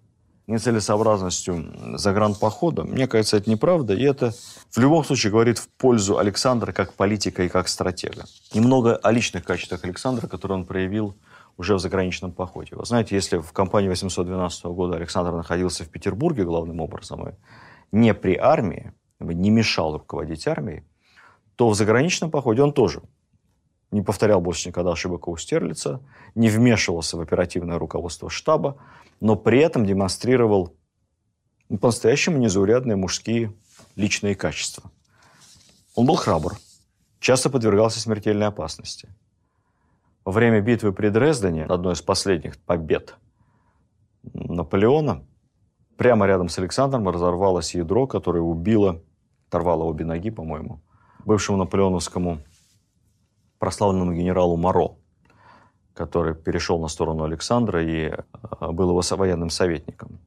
нецелесообразностью загранпохода, мне кажется, это неправда, и это в любом случае говорит в пользу Александра как политика и как стратега. Немного о личных качествах Александра, которые он проявил уже в заграничном походе. Вы знаете, если в кампании 812 года Александр находился в Петербурге главным образом, и не при армии, не мешал руководить армией, то в заграничном походе он тоже не повторял больше никогда ошибок у Стерлица, не вмешивался в оперативное руководство штаба, но при этом демонстрировал по-настоящему незаурядные мужские личные качества. Он был храбр, часто подвергался смертельной опасности. Во время битвы при Дрездене, одной из последних побед Наполеона, прямо рядом с Александром разорвалось ядро, которое убило, оторвало обе ноги, по-моему, бывшему наполеоновскому прославленному генералу Моро который перешел на сторону Александра и э, был его военным советником.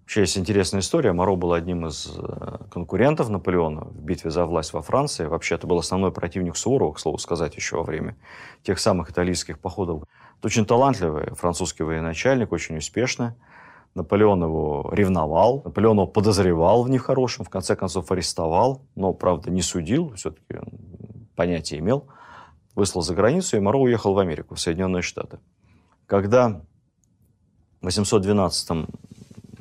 Вообще есть интересная история. Моро был одним из э, конкурентов Наполеона в битве за власть во Франции. Вообще, это был основной противник Суворова, к слову сказать, еще во время тех самых итальянских походов. Это очень талантливый французский военачальник, очень успешный. Наполеон его ревновал, Наполеон его подозревал в нехорошем, в конце концов арестовал, но, правда, не судил, все-таки понятие имел – выслал за границу, и Моро уехал в Америку, в Соединенные Штаты. Когда в 812-м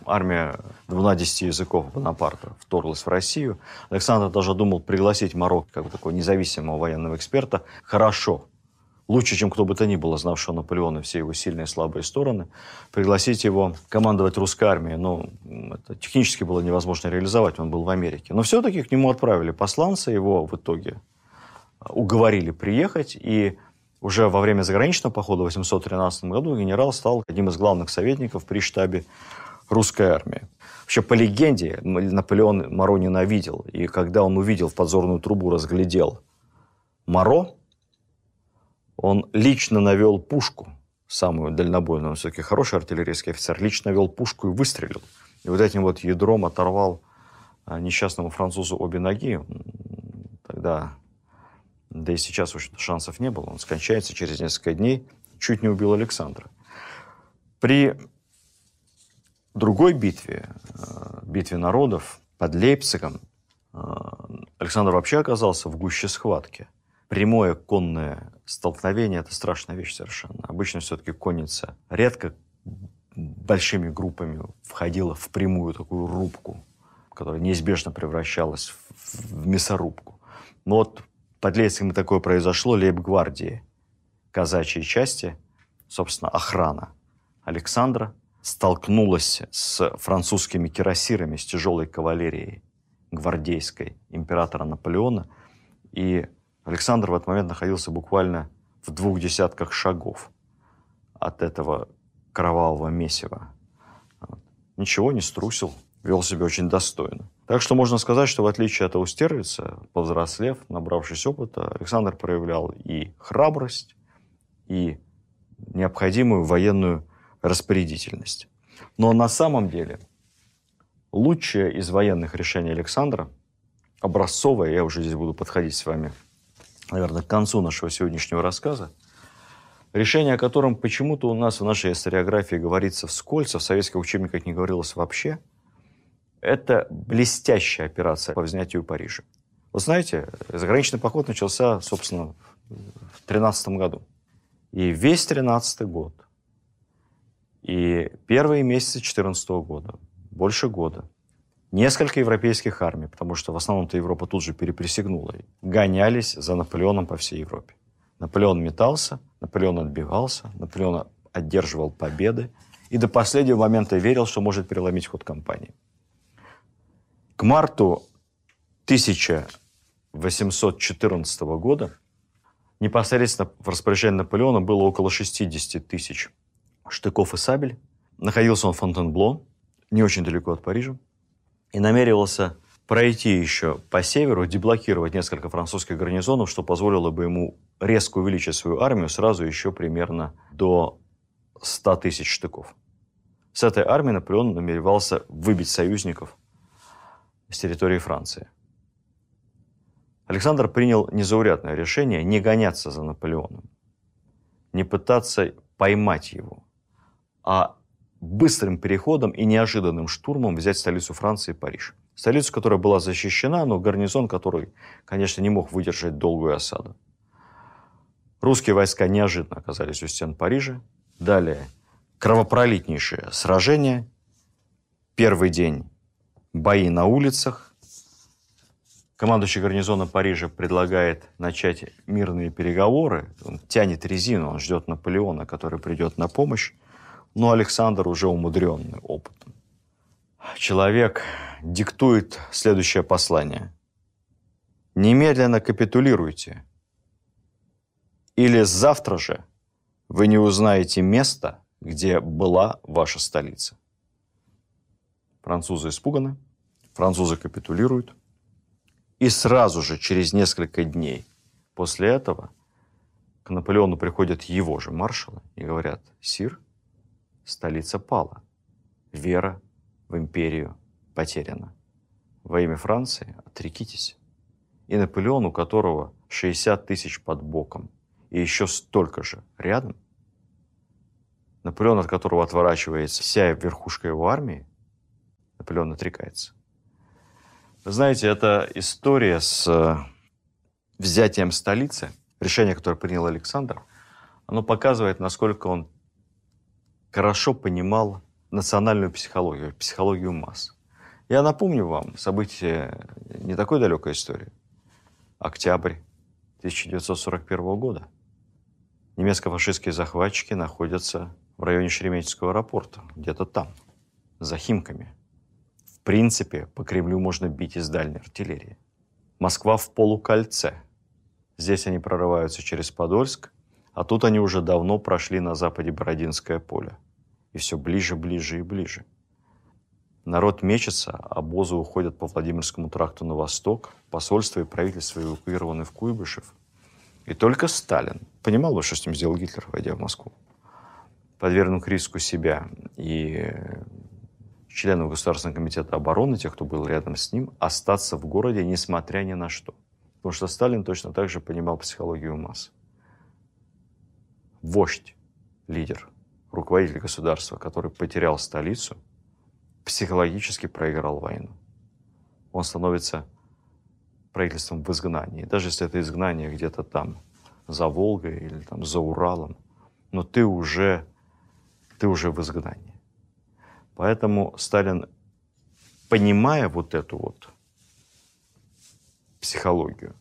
армия 12 языков Бонапарта вторглась в Россию, Александр даже думал пригласить Моро как бы такого независимого военного эксперта. Хорошо, лучше, чем кто бы то ни было, знавшего Наполеона все его сильные и слабые стороны, пригласить его командовать русской армией. Но это технически было невозможно реализовать, он был в Америке. Но все-таки к нему отправили посланца, его в итоге уговорили приехать, и уже во время заграничного похода в 813 году генерал стал одним из главных советников при штабе русской армии. Вообще, по легенде, Наполеон Моро ненавидел, и когда он увидел в подзорную трубу, разглядел Моро, он лично навел пушку, самую дальнобойную, он все-таки хороший артиллерийский офицер, лично навел пушку и выстрелил. И вот этим вот ядром оторвал а, несчастному французу обе ноги. Тогда да и сейчас уж шансов не было. Он скончается через несколько дней. Чуть не убил Александра. При другой битве, э, битве народов под Лейпцигом, э, Александр вообще оказался в гуще схватки. Прямое конное столкновение – это страшная вещь совершенно. Обычно все-таки конница редко большими группами входила в прямую такую рубку, которая неизбежно превращалась в мясорубку. Но вот под Лейпцигом такое произошло, лейб-гвардии, казачьей части, собственно, охрана Александра столкнулась с французскими кирасирами, с тяжелой кавалерией гвардейской императора Наполеона. И Александр в этот момент находился буквально в двух десятках шагов от этого кровавого месива. Ничего не струсил, вел себя очень достойно. Так что можно сказать, что в отличие от Аустерлица, повзрослев, набравшись опыта, Александр проявлял и храбрость, и необходимую военную распорядительность. Но на самом деле лучшее из военных решений Александра, образцовое, я уже здесь буду подходить с вами, наверное, к концу нашего сегодняшнего рассказа, решение о котором почему-то у нас в нашей историографии говорится вскользь, а в советских учебниках не говорилось вообще, это блестящая операция по взятию Парижа. Вы знаете, заграничный поход начался, собственно, в 13 году. И весь 13 год, и первые месяцы 14 года, больше года, несколько европейских армий, потому что в основном-то Европа тут же переприсягнула, гонялись за Наполеоном по всей Европе. Наполеон метался, Наполеон отбивался, Наполеон одерживал победы и до последнего момента верил, что может переломить ход кампании. К марту 1814 года непосредственно в распоряжении Наполеона было около 60 тысяч штыков и сабель. Находился он в Фонтенбло, не очень далеко от Парижа, и намеревался пройти еще по северу, деблокировать несколько французских гарнизонов, что позволило бы ему резко увеличить свою армию сразу еще примерно до 100 тысяч штыков. С этой армией Наполеон намеревался выбить союзников с территории Франции. Александр принял незаурядное решение не гоняться за Наполеоном, не пытаться поймать его, а быстрым переходом и неожиданным штурмом взять столицу Франции Париж. Столицу, которая была защищена, но гарнизон, который, конечно, не мог выдержать долгую осаду. Русские войска неожиданно оказались у стен Парижа. Далее кровопролитнейшее сражение. Первый день бои на улицах. Командующий гарнизона Парижа предлагает начать мирные переговоры. Он тянет резину, он ждет Наполеона, который придет на помощь. Но Александр уже умудренный опытом. Человек диктует следующее послание. «Немедленно капитулируйте, или завтра же вы не узнаете место, где была ваша столица». Французы испуганы, французы капитулируют, и сразу же, через несколько дней после этого, к Наполеону приходят его же маршалы и говорят, «Сир, столица пала, вера в империю потеряна. Во имя Франции отрекитесь. И Наполеон, у которого 60 тысяч под боком, и еще столько же рядом, Наполеон, от которого отворачивается вся верхушка его армии, Наполеон отрекается. Вы знаете, эта история с э, взятием столицы, решение, которое принял Александр, оно показывает, насколько он хорошо понимал национальную психологию, психологию масс. Я напомню вам события не такой далекой истории. Октябрь 1941 года. Немецко-фашистские захватчики находятся в районе Шереметьевского аэропорта, где-то там, за Химками. Принципе, по Кремлю можно бить из дальней артиллерии. Москва в полукольце. Здесь они прорываются через Подольск, а тут они уже давно прошли на западе Бородинское поле. И все ближе, ближе и ближе. Народ мечется, обозы уходят по Владимирскому тракту на восток, посольство и правительство эвакуированы в Куйбышев. И только Сталин понимал бы, что с ним сделал Гитлер, войдя в Москву. Подвергнув риску себя и членов Государственного комитета обороны, тех, кто был рядом с ним, остаться в городе, несмотря ни на что. Потому что Сталин точно так же понимал психологию масс. Вождь, лидер, руководитель государства, который потерял столицу – психологически проиграл войну. Он становится правительством в изгнании. Даже если это изгнание где-то там, за Волгой или там за Уралом, но ты уже, ты уже в изгнании. Поэтому Сталин, понимая вот эту вот психологию,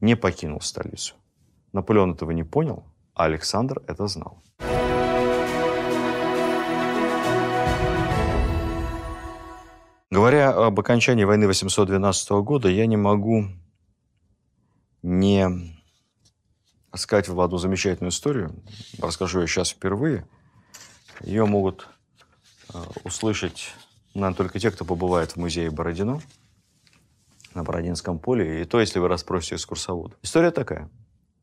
не покинул столицу. Наполеон этого не понял, а Александр это знал. Говоря об окончании войны 812 года, я не могу не сказать вам одну замечательную историю. Расскажу ее сейчас впервые. Ее могут услышать, наверное, только те, кто побывает в музее Бородино на Бородинском поле, и то, если вы расспросите экскурсовода. История такая.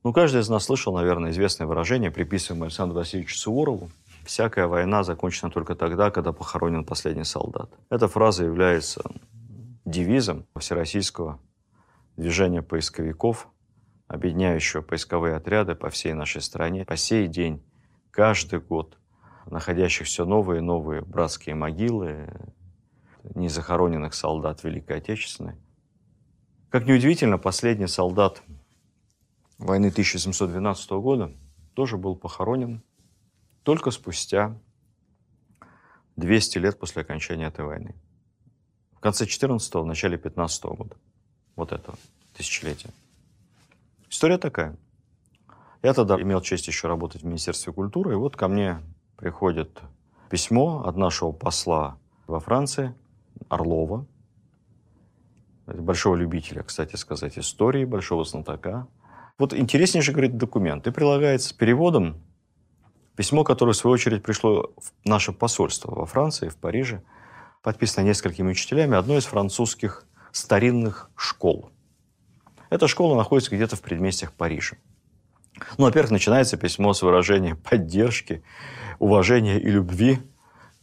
Ну, каждый из нас слышал, наверное, известное выражение, приписываемое Александру Васильевичу Суворову. «Всякая война закончена только тогда, когда похоронен последний солдат». Эта фраза является девизом всероссийского движения поисковиков, объединяющего поисковые отряды по всей нашей стране. По сей день, каждый год, находящих все новые и новые братские могилы незахороненных солдат Великой Отечественной. Как неудивительно, последний солдат войны 1712 года тоже был похоронен только спустя 200 лет после окончания этой войны. В конце 14-го, в начале 15 -го года. Вот этого тысячелетия. История такая. Я тогда имел честь еще работать в Министерстве культуры, и вот ко мне приходит письмо от нашего посла во Франции, Орлова, большого любителя, кстати сказать, истории, большого знатока. Вот интереснейший, говорит, документ. И прилагается с переводом письмо, которое, в свою очередь, пришло в наше посольство во Франции, в Париже, подписано несколькими учителями одной из французских старинных школ. Эта школа находится где-то в предместьях Парижа. Ну, во-первых, начинается письмо с выражения поддержки, уважения и любви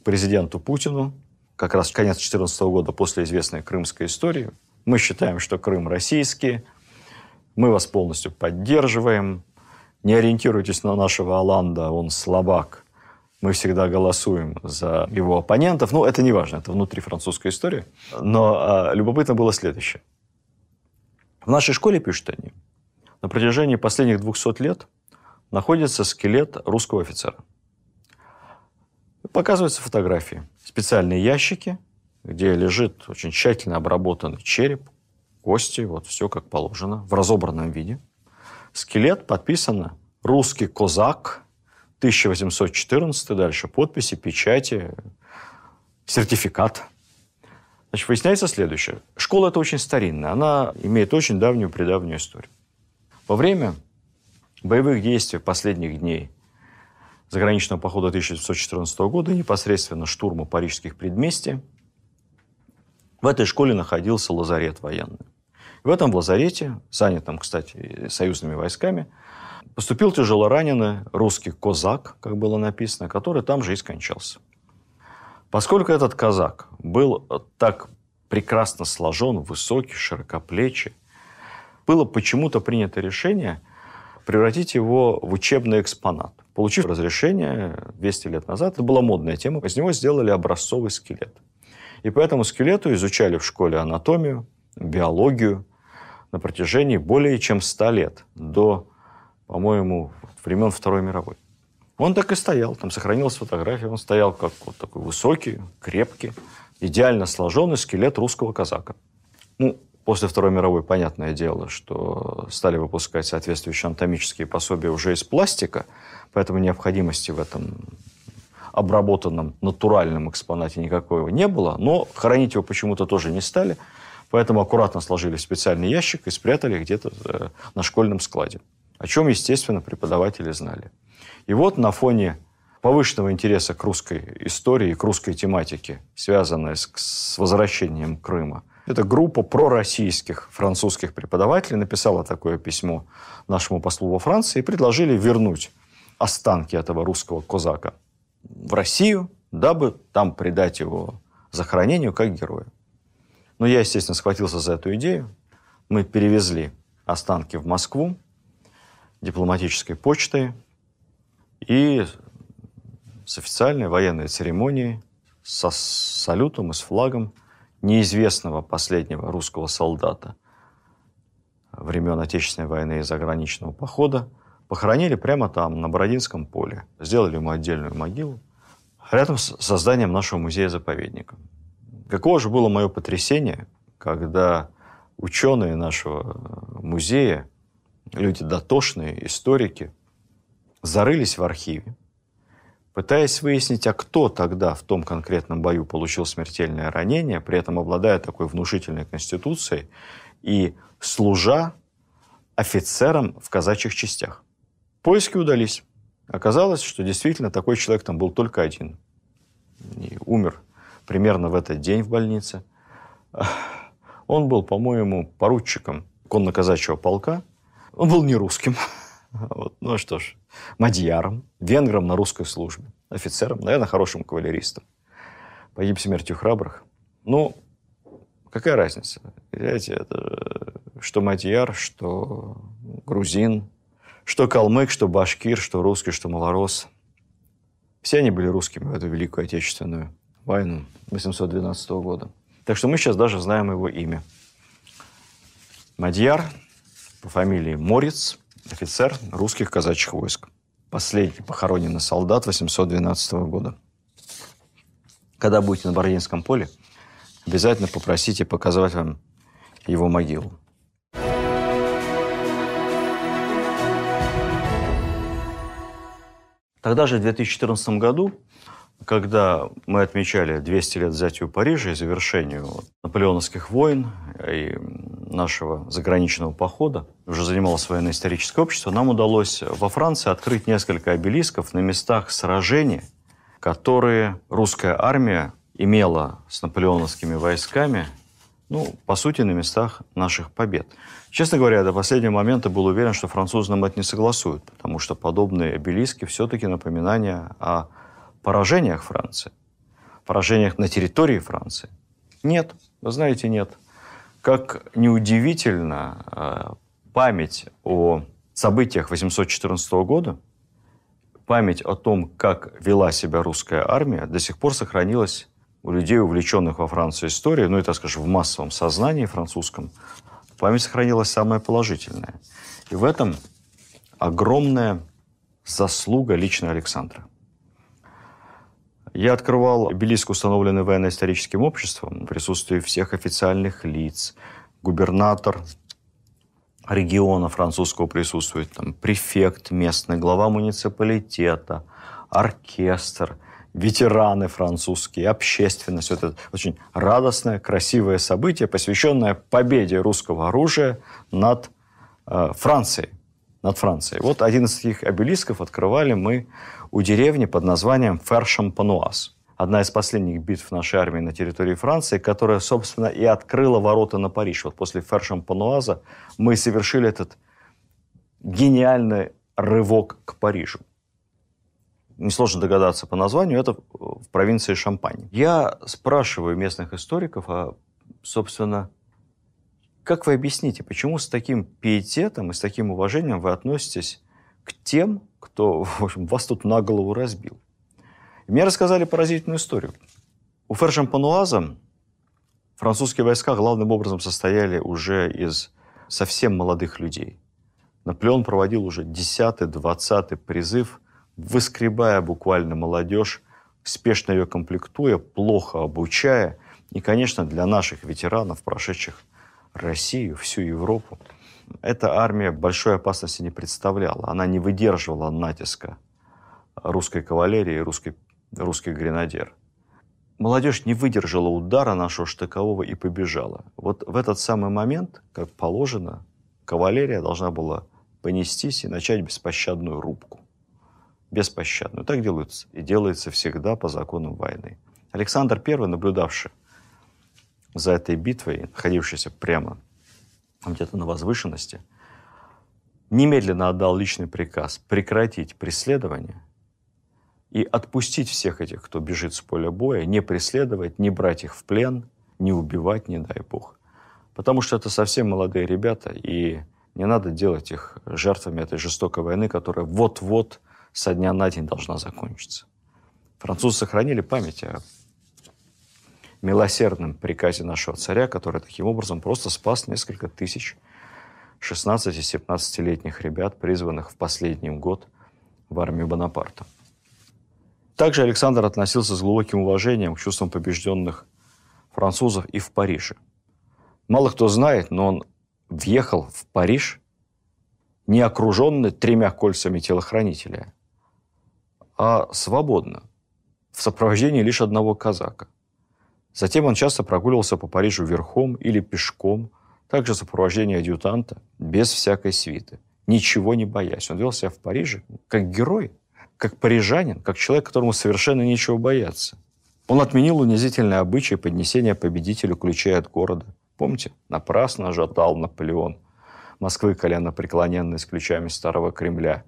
к президенту Путину. Как раз конец 2014 года после известной крымской истории. Мы считаем, что Крым российский. Мы вас полностью поддерживаем. Не ориентируйтесь на нашего Аланда, он слабак. Мы всегда голосуем за его оппонентов. Ну, это не важно, это внутри французская история. Но а, любопытно было следующее. В нашей школе, пишут они, на протяжении последних 200 лет находится скелет русского офицера. Показываются фотографии. Специальные ящики, где лежит очень тщательно обработанный череп, кости, вот все как положено, в разобранном виде. Скелет подписано «Русский козак», 1814, дальше подписи, печати, сертификат. Значит, выясняется следующее. Школа это очень старинная, она имеет очень давнюю предавнюю историю. Во время боевых действий последних дней заграничного похода 1914 года, непосредственно штурма парижских предместий, в этой школе находился лазарет военный. В этом лазарете, занятом, кстати, союзными войсками, поступил тяжело раненый русский козак, как было написано, который там же и скончался. Поскольку этот казак был так прекрасно сложен, высокий, широкоплечий, было почему-то принято решение превратить его в учебный экспонат. Получив разрешение 200 лет назад, это была модная тема, из него сделали образцовый скелет. И по этому скелету изучали в школе анатомию, биологию на протяжении более чем 100 лет, до, по-моему, времен Второй мировой. Он так и стоял, там сохранилась фотография, он стоял как вот такой высокий, крепкий, идеально сложенный скелет русского казака. Ну, после Второй мировой, понятное дело, что стали выпускать соответствующие анатомические пособия уже из пластика, поэтому необходимости в этом обработанном натуральном экспонате никакого не было, но хранить его почему-то тоже не стали, поэтому аккуратно сложили в специальный ящик и спрятали где-то э, на школьном складе, о чем, естественно, преподаватели знали. И вот на фоне повышенного интереса к русской истории, к русской тематике, связанной с, с возвращением Крыма, эта группа пророссийских французских преподавателей написала такое письмо нашему послу во Франции и предложили вернуть останки этого русского козака в Россию, дабы там предать его захоронению как героя. Но я, естественно, схватился за эту идею. Мы перевезли останки в Москву дипломатической почтой, и с официальной военной церемонией, со салютом и с флагом неизвестного последнего русского солдата времен Отечественной войны и заграничного похода похоронили прямо там, на Бородинском поле. Сделали ему отдельную могилу рядом с созданием нашего музея-заповедника. Каково же было мое потрясение, когда ученые нашего музея, люди дотошные, историки, зарылись в архиве, пытаясь выяснить, а кто тогда в том конкретном бою получил смертельное ранение, при этом обладая такой внушительной конституцией и служа офицером в казачьих частях. Поиски удались. Оказалось, что действительно такой человек там был только один. И умер примерно в этот день в больнице. Он был, по-моему, поручиком конно-казачьего полка. Он был не русским. Вот. Ну что ж, мадьяром, венгром на русской службе, офицером, наверное, хорошим кавалеристом. Погиб смертью храбрых. Ну, какая разница? Знаете, это что мадьяр, что грузин, что калмык, что башкир, что русский, что малорос. Все они были русскими в эту Великую Отечественную войну 812 года. Так что мы сейчас даже знаем его имя. Мадьяр по фамилии Морец, офицер русских казачьих войск. Последний похороненный солдат 812 года. Когда будете на Бородинском поле, обязательно попросите показать вам его могилу. Тогда же, в 2014 году, когда мы отмечали 200 лет взятию Парижа и завершению наполеоновских войн и нашего заграничного похода, уже занималось военно-историческое общество, нам удалось во Франции открыть несколько обелисков на местах сражений, которые русская армия имела с наполеоновскими войсками, ну, по сути, на местах наших побед. Честно говоря, до последнего момента был уверен, что французы нам это не согласуют, потому что подобные обелиски все-таки напоминания о поражениях Франции, поражениях на территории Франции. Нет, вы знаете, нет. Как неудивительно, э, память о событиях 814 года, память о том, как вела себя русская армия, до сих пор сохранилась у людей, увлеченных во Францию историей, ну и, так скажем, в массовом сознании французском, память сохранилась самая положительная. И в этом огромная заслуга лично Александра. Я открывал обелиск, установленный военно-историческим обществом, в присутствии всех официальных лиц. Губернатор региона французского присутствует, там, префект местный, глава муниципалитета, оркестр, ветераны французские, общественность. Это очень радостное, красивое событие, посвященное победе русского оружия над э, Францией. Над Францией. Вот один из таких обелисков открывали мы у деревни под названием Фершампануаз. Одна из последних битв нашей армии на территории Франции, которая, собственно, и открыла ворота на Париж. Вот после Фершампануаза мы совершили этот гениальный рывок к Парижу несложно догадаться по названию, это в провинции Шампань. Я спрашиваю местных историков, а, собственно, как вы объясните, почему с таким пиететом и с таким уважением вы относитесь к тем, кто, в общем, вас тут на голову разбил? И мне рассказали поразительную историю. У Фершампануаза французские войска главным образом состояли уже из совсем молодых людей. Наполеон проводил уже 10-20 призыв – выскребая буквально молодежь, спешно ее комплектуя, плохо обучая. И, конечно, для наших ветеранов, прошедших Россию, всю Европу, эта армия большой опасности не представляла. Она не выдерживала натиска русской кавалерии, русской, русских гренадер. Молодежь не выдержала удара нашего штыкового и побежала. Вот в этот самый момент, как положено, кавалерия должна была понестись и начать беспощадную рубку беспощадную. Так делается и делается всегда по законам войны. Александр I, наблюдавший за этой битвой, находившийся прямо где-то на возвышенности, немедленно отдал личный приказ прекратить преследование и отпустить всех этих, кто бежит с поля боя, не преследовать, не брать их в плен, не убивать, не дай бог. Потому что это совсем молодые ребята, и не надо делать их жертвами этой жестокой войны, которая вот-вот со дня на день должна закончиться. Французы сохранили память о милосердном приказе нашего царя, который таким образом просто спас несколько тысяч 16-17-летних ребят, призванных в последний год в армию Бонапарта. Также Александр относился с глубоким уважением к чувствам побежденных французов и в Париже. Мало кто знает, но он въехал в Париж не окруженный тремя кольцами телохранителя, а свободно, в сопровождении лишь одного казака. Затем он часто прогуливался по Парижу верхом или пешком, также в сопровождении адъютанта, без всякой свиты. ничего не боясь. Он вел себя в Париже как герой, как парижанин, как человек, которому совершенно нечего бояться. Он отменил унизительное обычай поднесения победителю ключей от города. Помните? Напрасно ожидал Наполеон. Москвы колено преклоненный с ключами старого Кремля.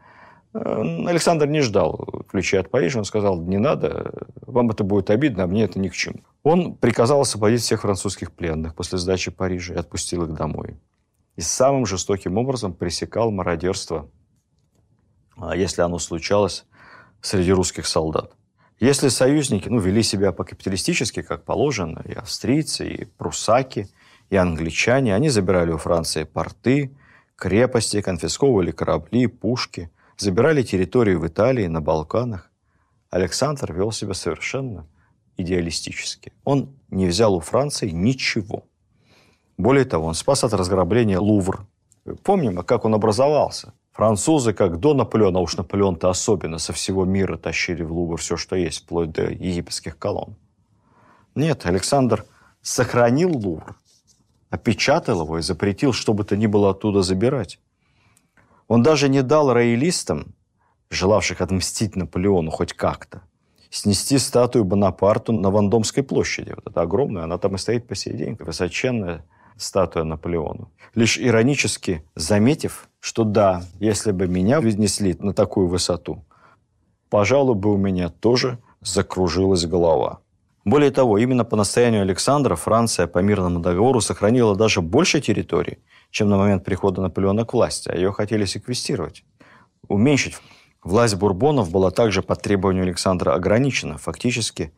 Э, Александр не ждал ключей от Парижа. Он сказал, не надо, вам это будет обидно, а мне это ни к чему. Он приказал освободить всех французских пленных после сдачи Парижа и отпустил их домой. И самым жестоким образом пресекал мародерство, а если оно случалось среди русских солдат. Если союзники ну, вели себя по-капиталистически, как положено, и австрийцы, и прусаки, и англичане, они забирали у Франции порты, крепости, конфисковывали корабли, пушки, забирали территории в Италии, на Балканах. Александр вел себя совершенно идеалистически. Он не взял у Франции ничего. Более того, он спас от разграбления Лувр. Помним, как он образовался. Французы, как до Наполеона, а уж Наполеон-то особенно, со всего мира тащили в Лувр все, что есть, вплоть до египетских колонн. Нет, Александр сохранил Лувр, опечатал его и запретил, что бы то ни было оттуда забирать. Он даже не дал роялистам, желавших отмстить Наполеону хоть как-то, снести статую Бонапарту на Вандомской площади. Вот это огромная, она там и стоит по сей день, высоченная статуя Наполеону. Лишь иронически заметив, что да, если бы меня вознесли на такую высоту, пожалуй, бы у меня тоже закружилась голова. Более того, именно по настоянию Александра Франция по мирному договору сохранила даже больше территорий, чем на момент прихода Наполеона к власти, а ее хотели секвестировать, уменьшить. Власть бурбонов была также по требованию Александра ограничена, фактически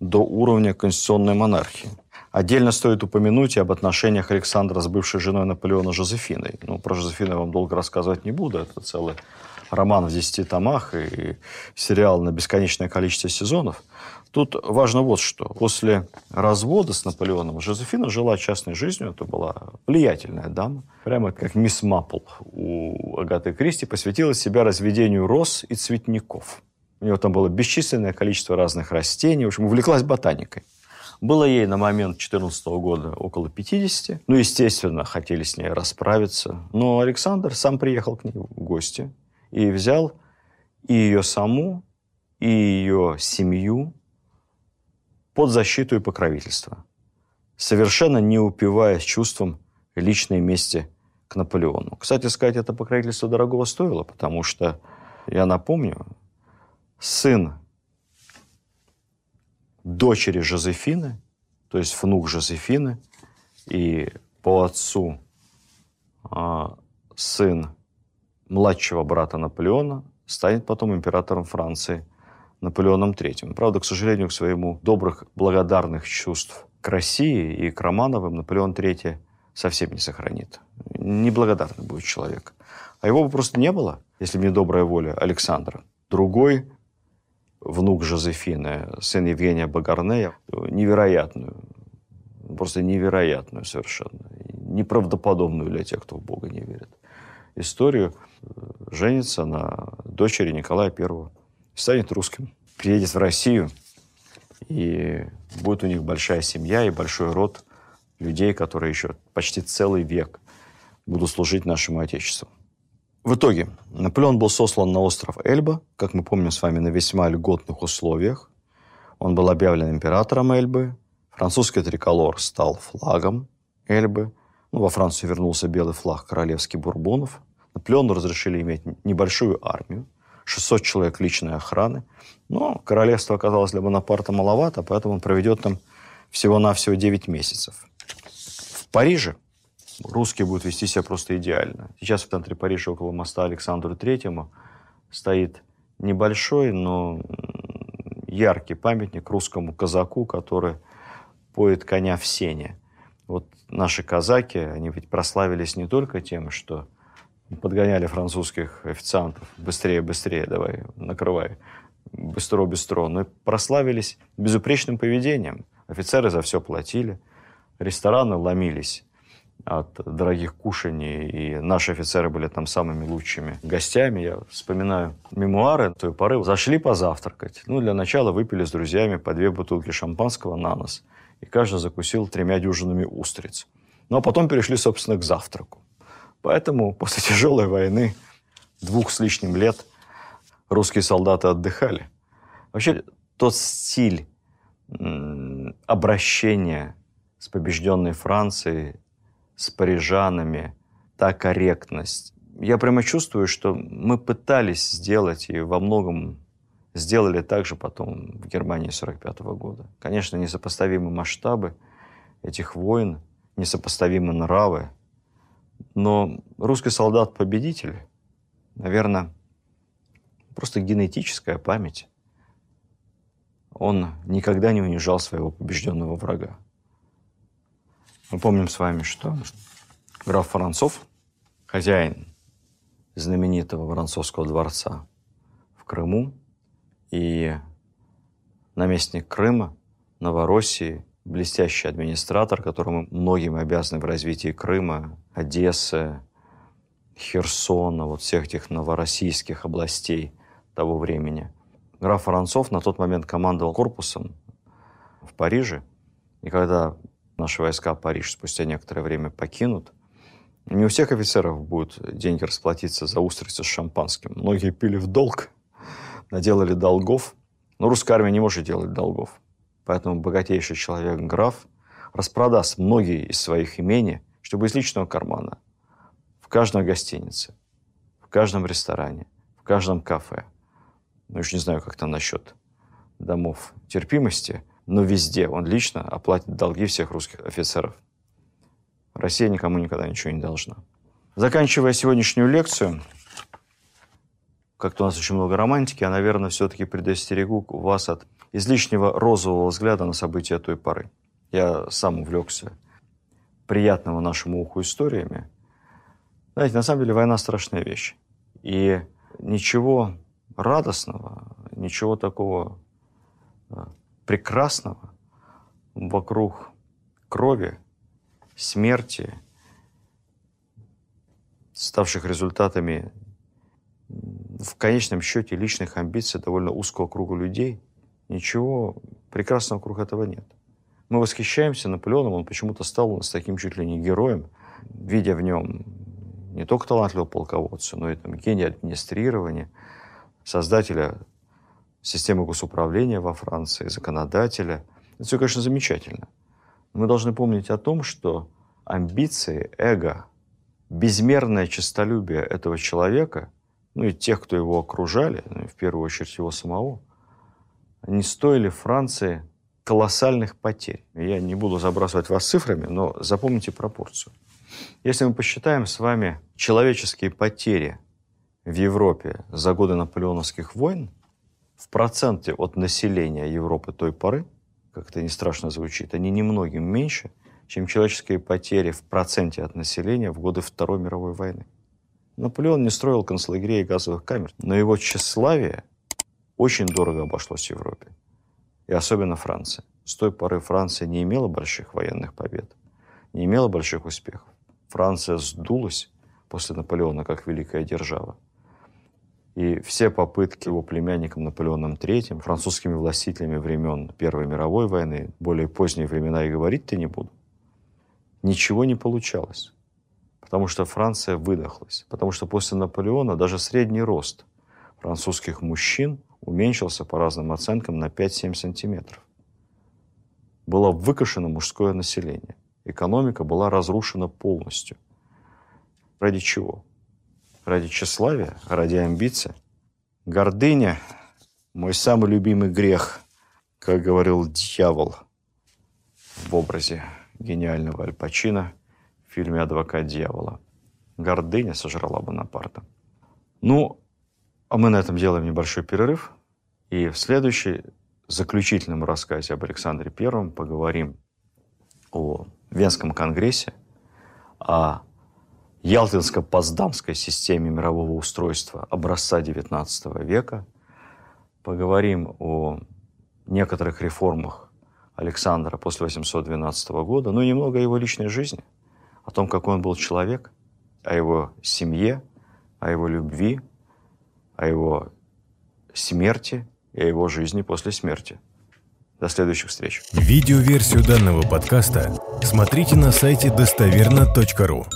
до уровня конституционной монархии. Отдельно стоит упомянуть и об отношениях Александра с бывшей женой Наполеона Жозефиной. Ну, про Жозефину я вам долго рассказывать не буду. Это целый роман в десяти томах и сериал на бесконечное количество сезонов. Тут важно вот что. После развода с Наполеоном Жозефина жила частной жизнью. Это была влиятельная дама. Прямо как мисс Маппл у Агаты Кристи. Посвятила себя разведению роз и цветников. У нее там было бесчисленное количество разных растений. В общем, увлеклась ботаникой. Было ей на момент 14 года около 50. Ну, естественно, хотели с ней расправиться. Но Александр сам приехал к ней в гости и взял и ее саму, и ее семью под защиту и покровительство, совершенно не упиваясь чувством личной мести к Наполеону. Кстати сказать, это покровительство дорогого стоило, потому что, я напомню, сын дочери Жозефины, то есть внук Жозефины, и по отцу а, сын младшего брата Наполеона станет потом императором Франции Наполеоном III. Правда, к сожалению, к своему добрых, благодарных чувств к России и к Романовым Наполеон III совсем не сохранит. Неблагодарный будет человек. А его бы просто не было, если бы не добрая воля Александра. Другой внук Жозефины, сын Евгения Багарнея, невероятную, просто невероятную совершенно, неправдоподобную для тех, кто в Бога не верит, историю женится на дочери Николая I, станет русским, приедет в Россию, и будет у них большая семья и большой род людей, которые еще почти целый век будут служить нашему Отечеству. В итоге Наполеон был сослан на остров Эльба, как мы помним с вами, на весьма льготных условиях. Он был объявлен императором Эльбы. Французский триколор стал флагом Эльбы. Ну, во Францию вернулся белый флаг королевский Бурбонов. Наполеону разрешили иметь небольшую армию, 600 человек личной охраны. Но королевство оказалось для Бонапарта маловато, поэтому он проведет там всего-навсего 9 месяцев. В Париже русские будут вести себя просто идеально. Сейчас в центре Парижа около моста Александру Третьему стоит небольшой, но яркий памятник русскому казаку, который поет коня в сене. Вот наши казаки, они ведь прославились не только тем, что подгоняли французских официантов быстрее, быстрее, давай, накрывай, быстро, быстро, но и прославились безупречным поведением. Офицеры за все платили, рестораны ломились от дорогих кушаний, и наши офицеры были там самыми лучшими гостями. Я вспоминаю мемуары той поры. Зашли позавтракать. Ну, для начала выпили с друзьями по две бутылки шампанского на нос, и каждый закусил тремя дюжинами устриц. Ну, а потом перешли, собственно, к завтраку. Поэтому после тяжелой войны, двух с лишним лет, русские солдаты отдыхали. Вообще, тот стиль обращения с побежденной Францией, с парижанами, та корректность. Я прямо чувствую, что мы пытались сделать и во многом сделали так же потом в Германии 45 года. Конечно, несопоставимы масштабы этих войн, несопоставимы нравы, но русский солдат-победитель, наверное, просто генетическая память. Он никогда не унижал своего побежденного врага. Мы помним с вами, что граф Воронцов, хозяин знаменитого Воронцовского дворца в Крыму и наместник Крыма, Новороссии, блестящий администратор, которому многим обязаны в развитии Крыма, Одессы, Херсона, вот всех этих новороссийских областей того времени. Граф Воронцов на тот момент командовал корпусом в Париже, и когда наши войска Париж спустя некоторое время покинут, не у всех офицеров будут деньги расплатиться за устрицы с шампанским. Многие пили в долг, наделали долгов. Но русская армия не может делать долгов. Поэтому богатейший человек, граф, распродаст многие из своих имений, чтобы из личного кармана в каждой гостинице, в каждом ресторане, в каждом кафе, ну, уж не знаю, как там насчет домов терпимости, но везде он лично оплатит долги всех русских офицеров. Россия никому никогда ничего не должна. Заканчивая сегодняшнюю лекцию, как-то у нас очень много романтики, я, наверное, все-таки предостерегу вас от излишнего розового взгляда на события той поры. Я сам увлекся приятного нашему уху историями. Знаете, на самом деле война страшная вещь. И ничего радостного, ничего такого э, прекрасного вокруг крови, смерти, ставших результатами в конечном счете личных амбиций довольно узкого круга людей, ничего прекрасного вокруг этого нет. Мы восхищаемся Наполеоном, он почему-то стал у нас таким чуть ли не героем, видя в нем не только талантливого полководца, но и там, гения администрирования, создателя системы госуправления во Франции, законодателя. Это все, конечно, замечательно. Но мы должны помнить о том, что амбиции, эго, безмерное честолюбие этого человека – ну и тех, кто его окружали, ну, в первую очередь его самого, они стоили Франции колоссальных потерь. Я не буду забрасывать вас цифрами, но запомните пропорцию. Если мы посчитаем с вами человеческие потери в Европе за годы наполеоновских войн в проценте от населения Европы той поры, как это не страшно звучит, они немногим меньше, чем человеческие потери в проценте от населения в годы Второй мировой войны. Наполеон не строил концлагерей и газовых камер, но его тщеславие очень дорого обошлось Европе. И особенно Франции. С той поры Франция не имела больших военных побед, не имела больших успехов. Франция сдулась после Наполеона как великая держава. И все попытки его племянником Наполеоном III, французскими властителями времен Первой мировой войны, более поздние времена и говорить-то не буду, ничего не получалось потому что Франция выдохлась. Потому что после Наполеона даже средний рост французских мужчин уменьшился по разным оценкам на 5-7 сантиметров. Было выкашено мужское население. Экономика была разрушена полностью. Ради чего? Ради тщеславия, ради амбиций. Гордыня – мой самый любимый грех, как говорил дьявол в образе гениального Аль Пачино – в фильме «Адвокат дьявола». Гордыня сожрала Бонапарта. Ну, а мы на этом делаем небольшой перерыв. И в следующей заключительном рассказе об Александре Первом поговорим о Венском конгрессе, о Ялтинско-Поздамской системе мирового устройства образца XIX века, поговорим о некоторых реформах Александра после 812 года, ну и немного о его личной жизни – о том, какой он был человек, о его семье, о его любви, о его смерти и о его жизни после смерти. До следующих встреч. Видеоверсию данного подкаста смотрите на сайте достоверно.ру.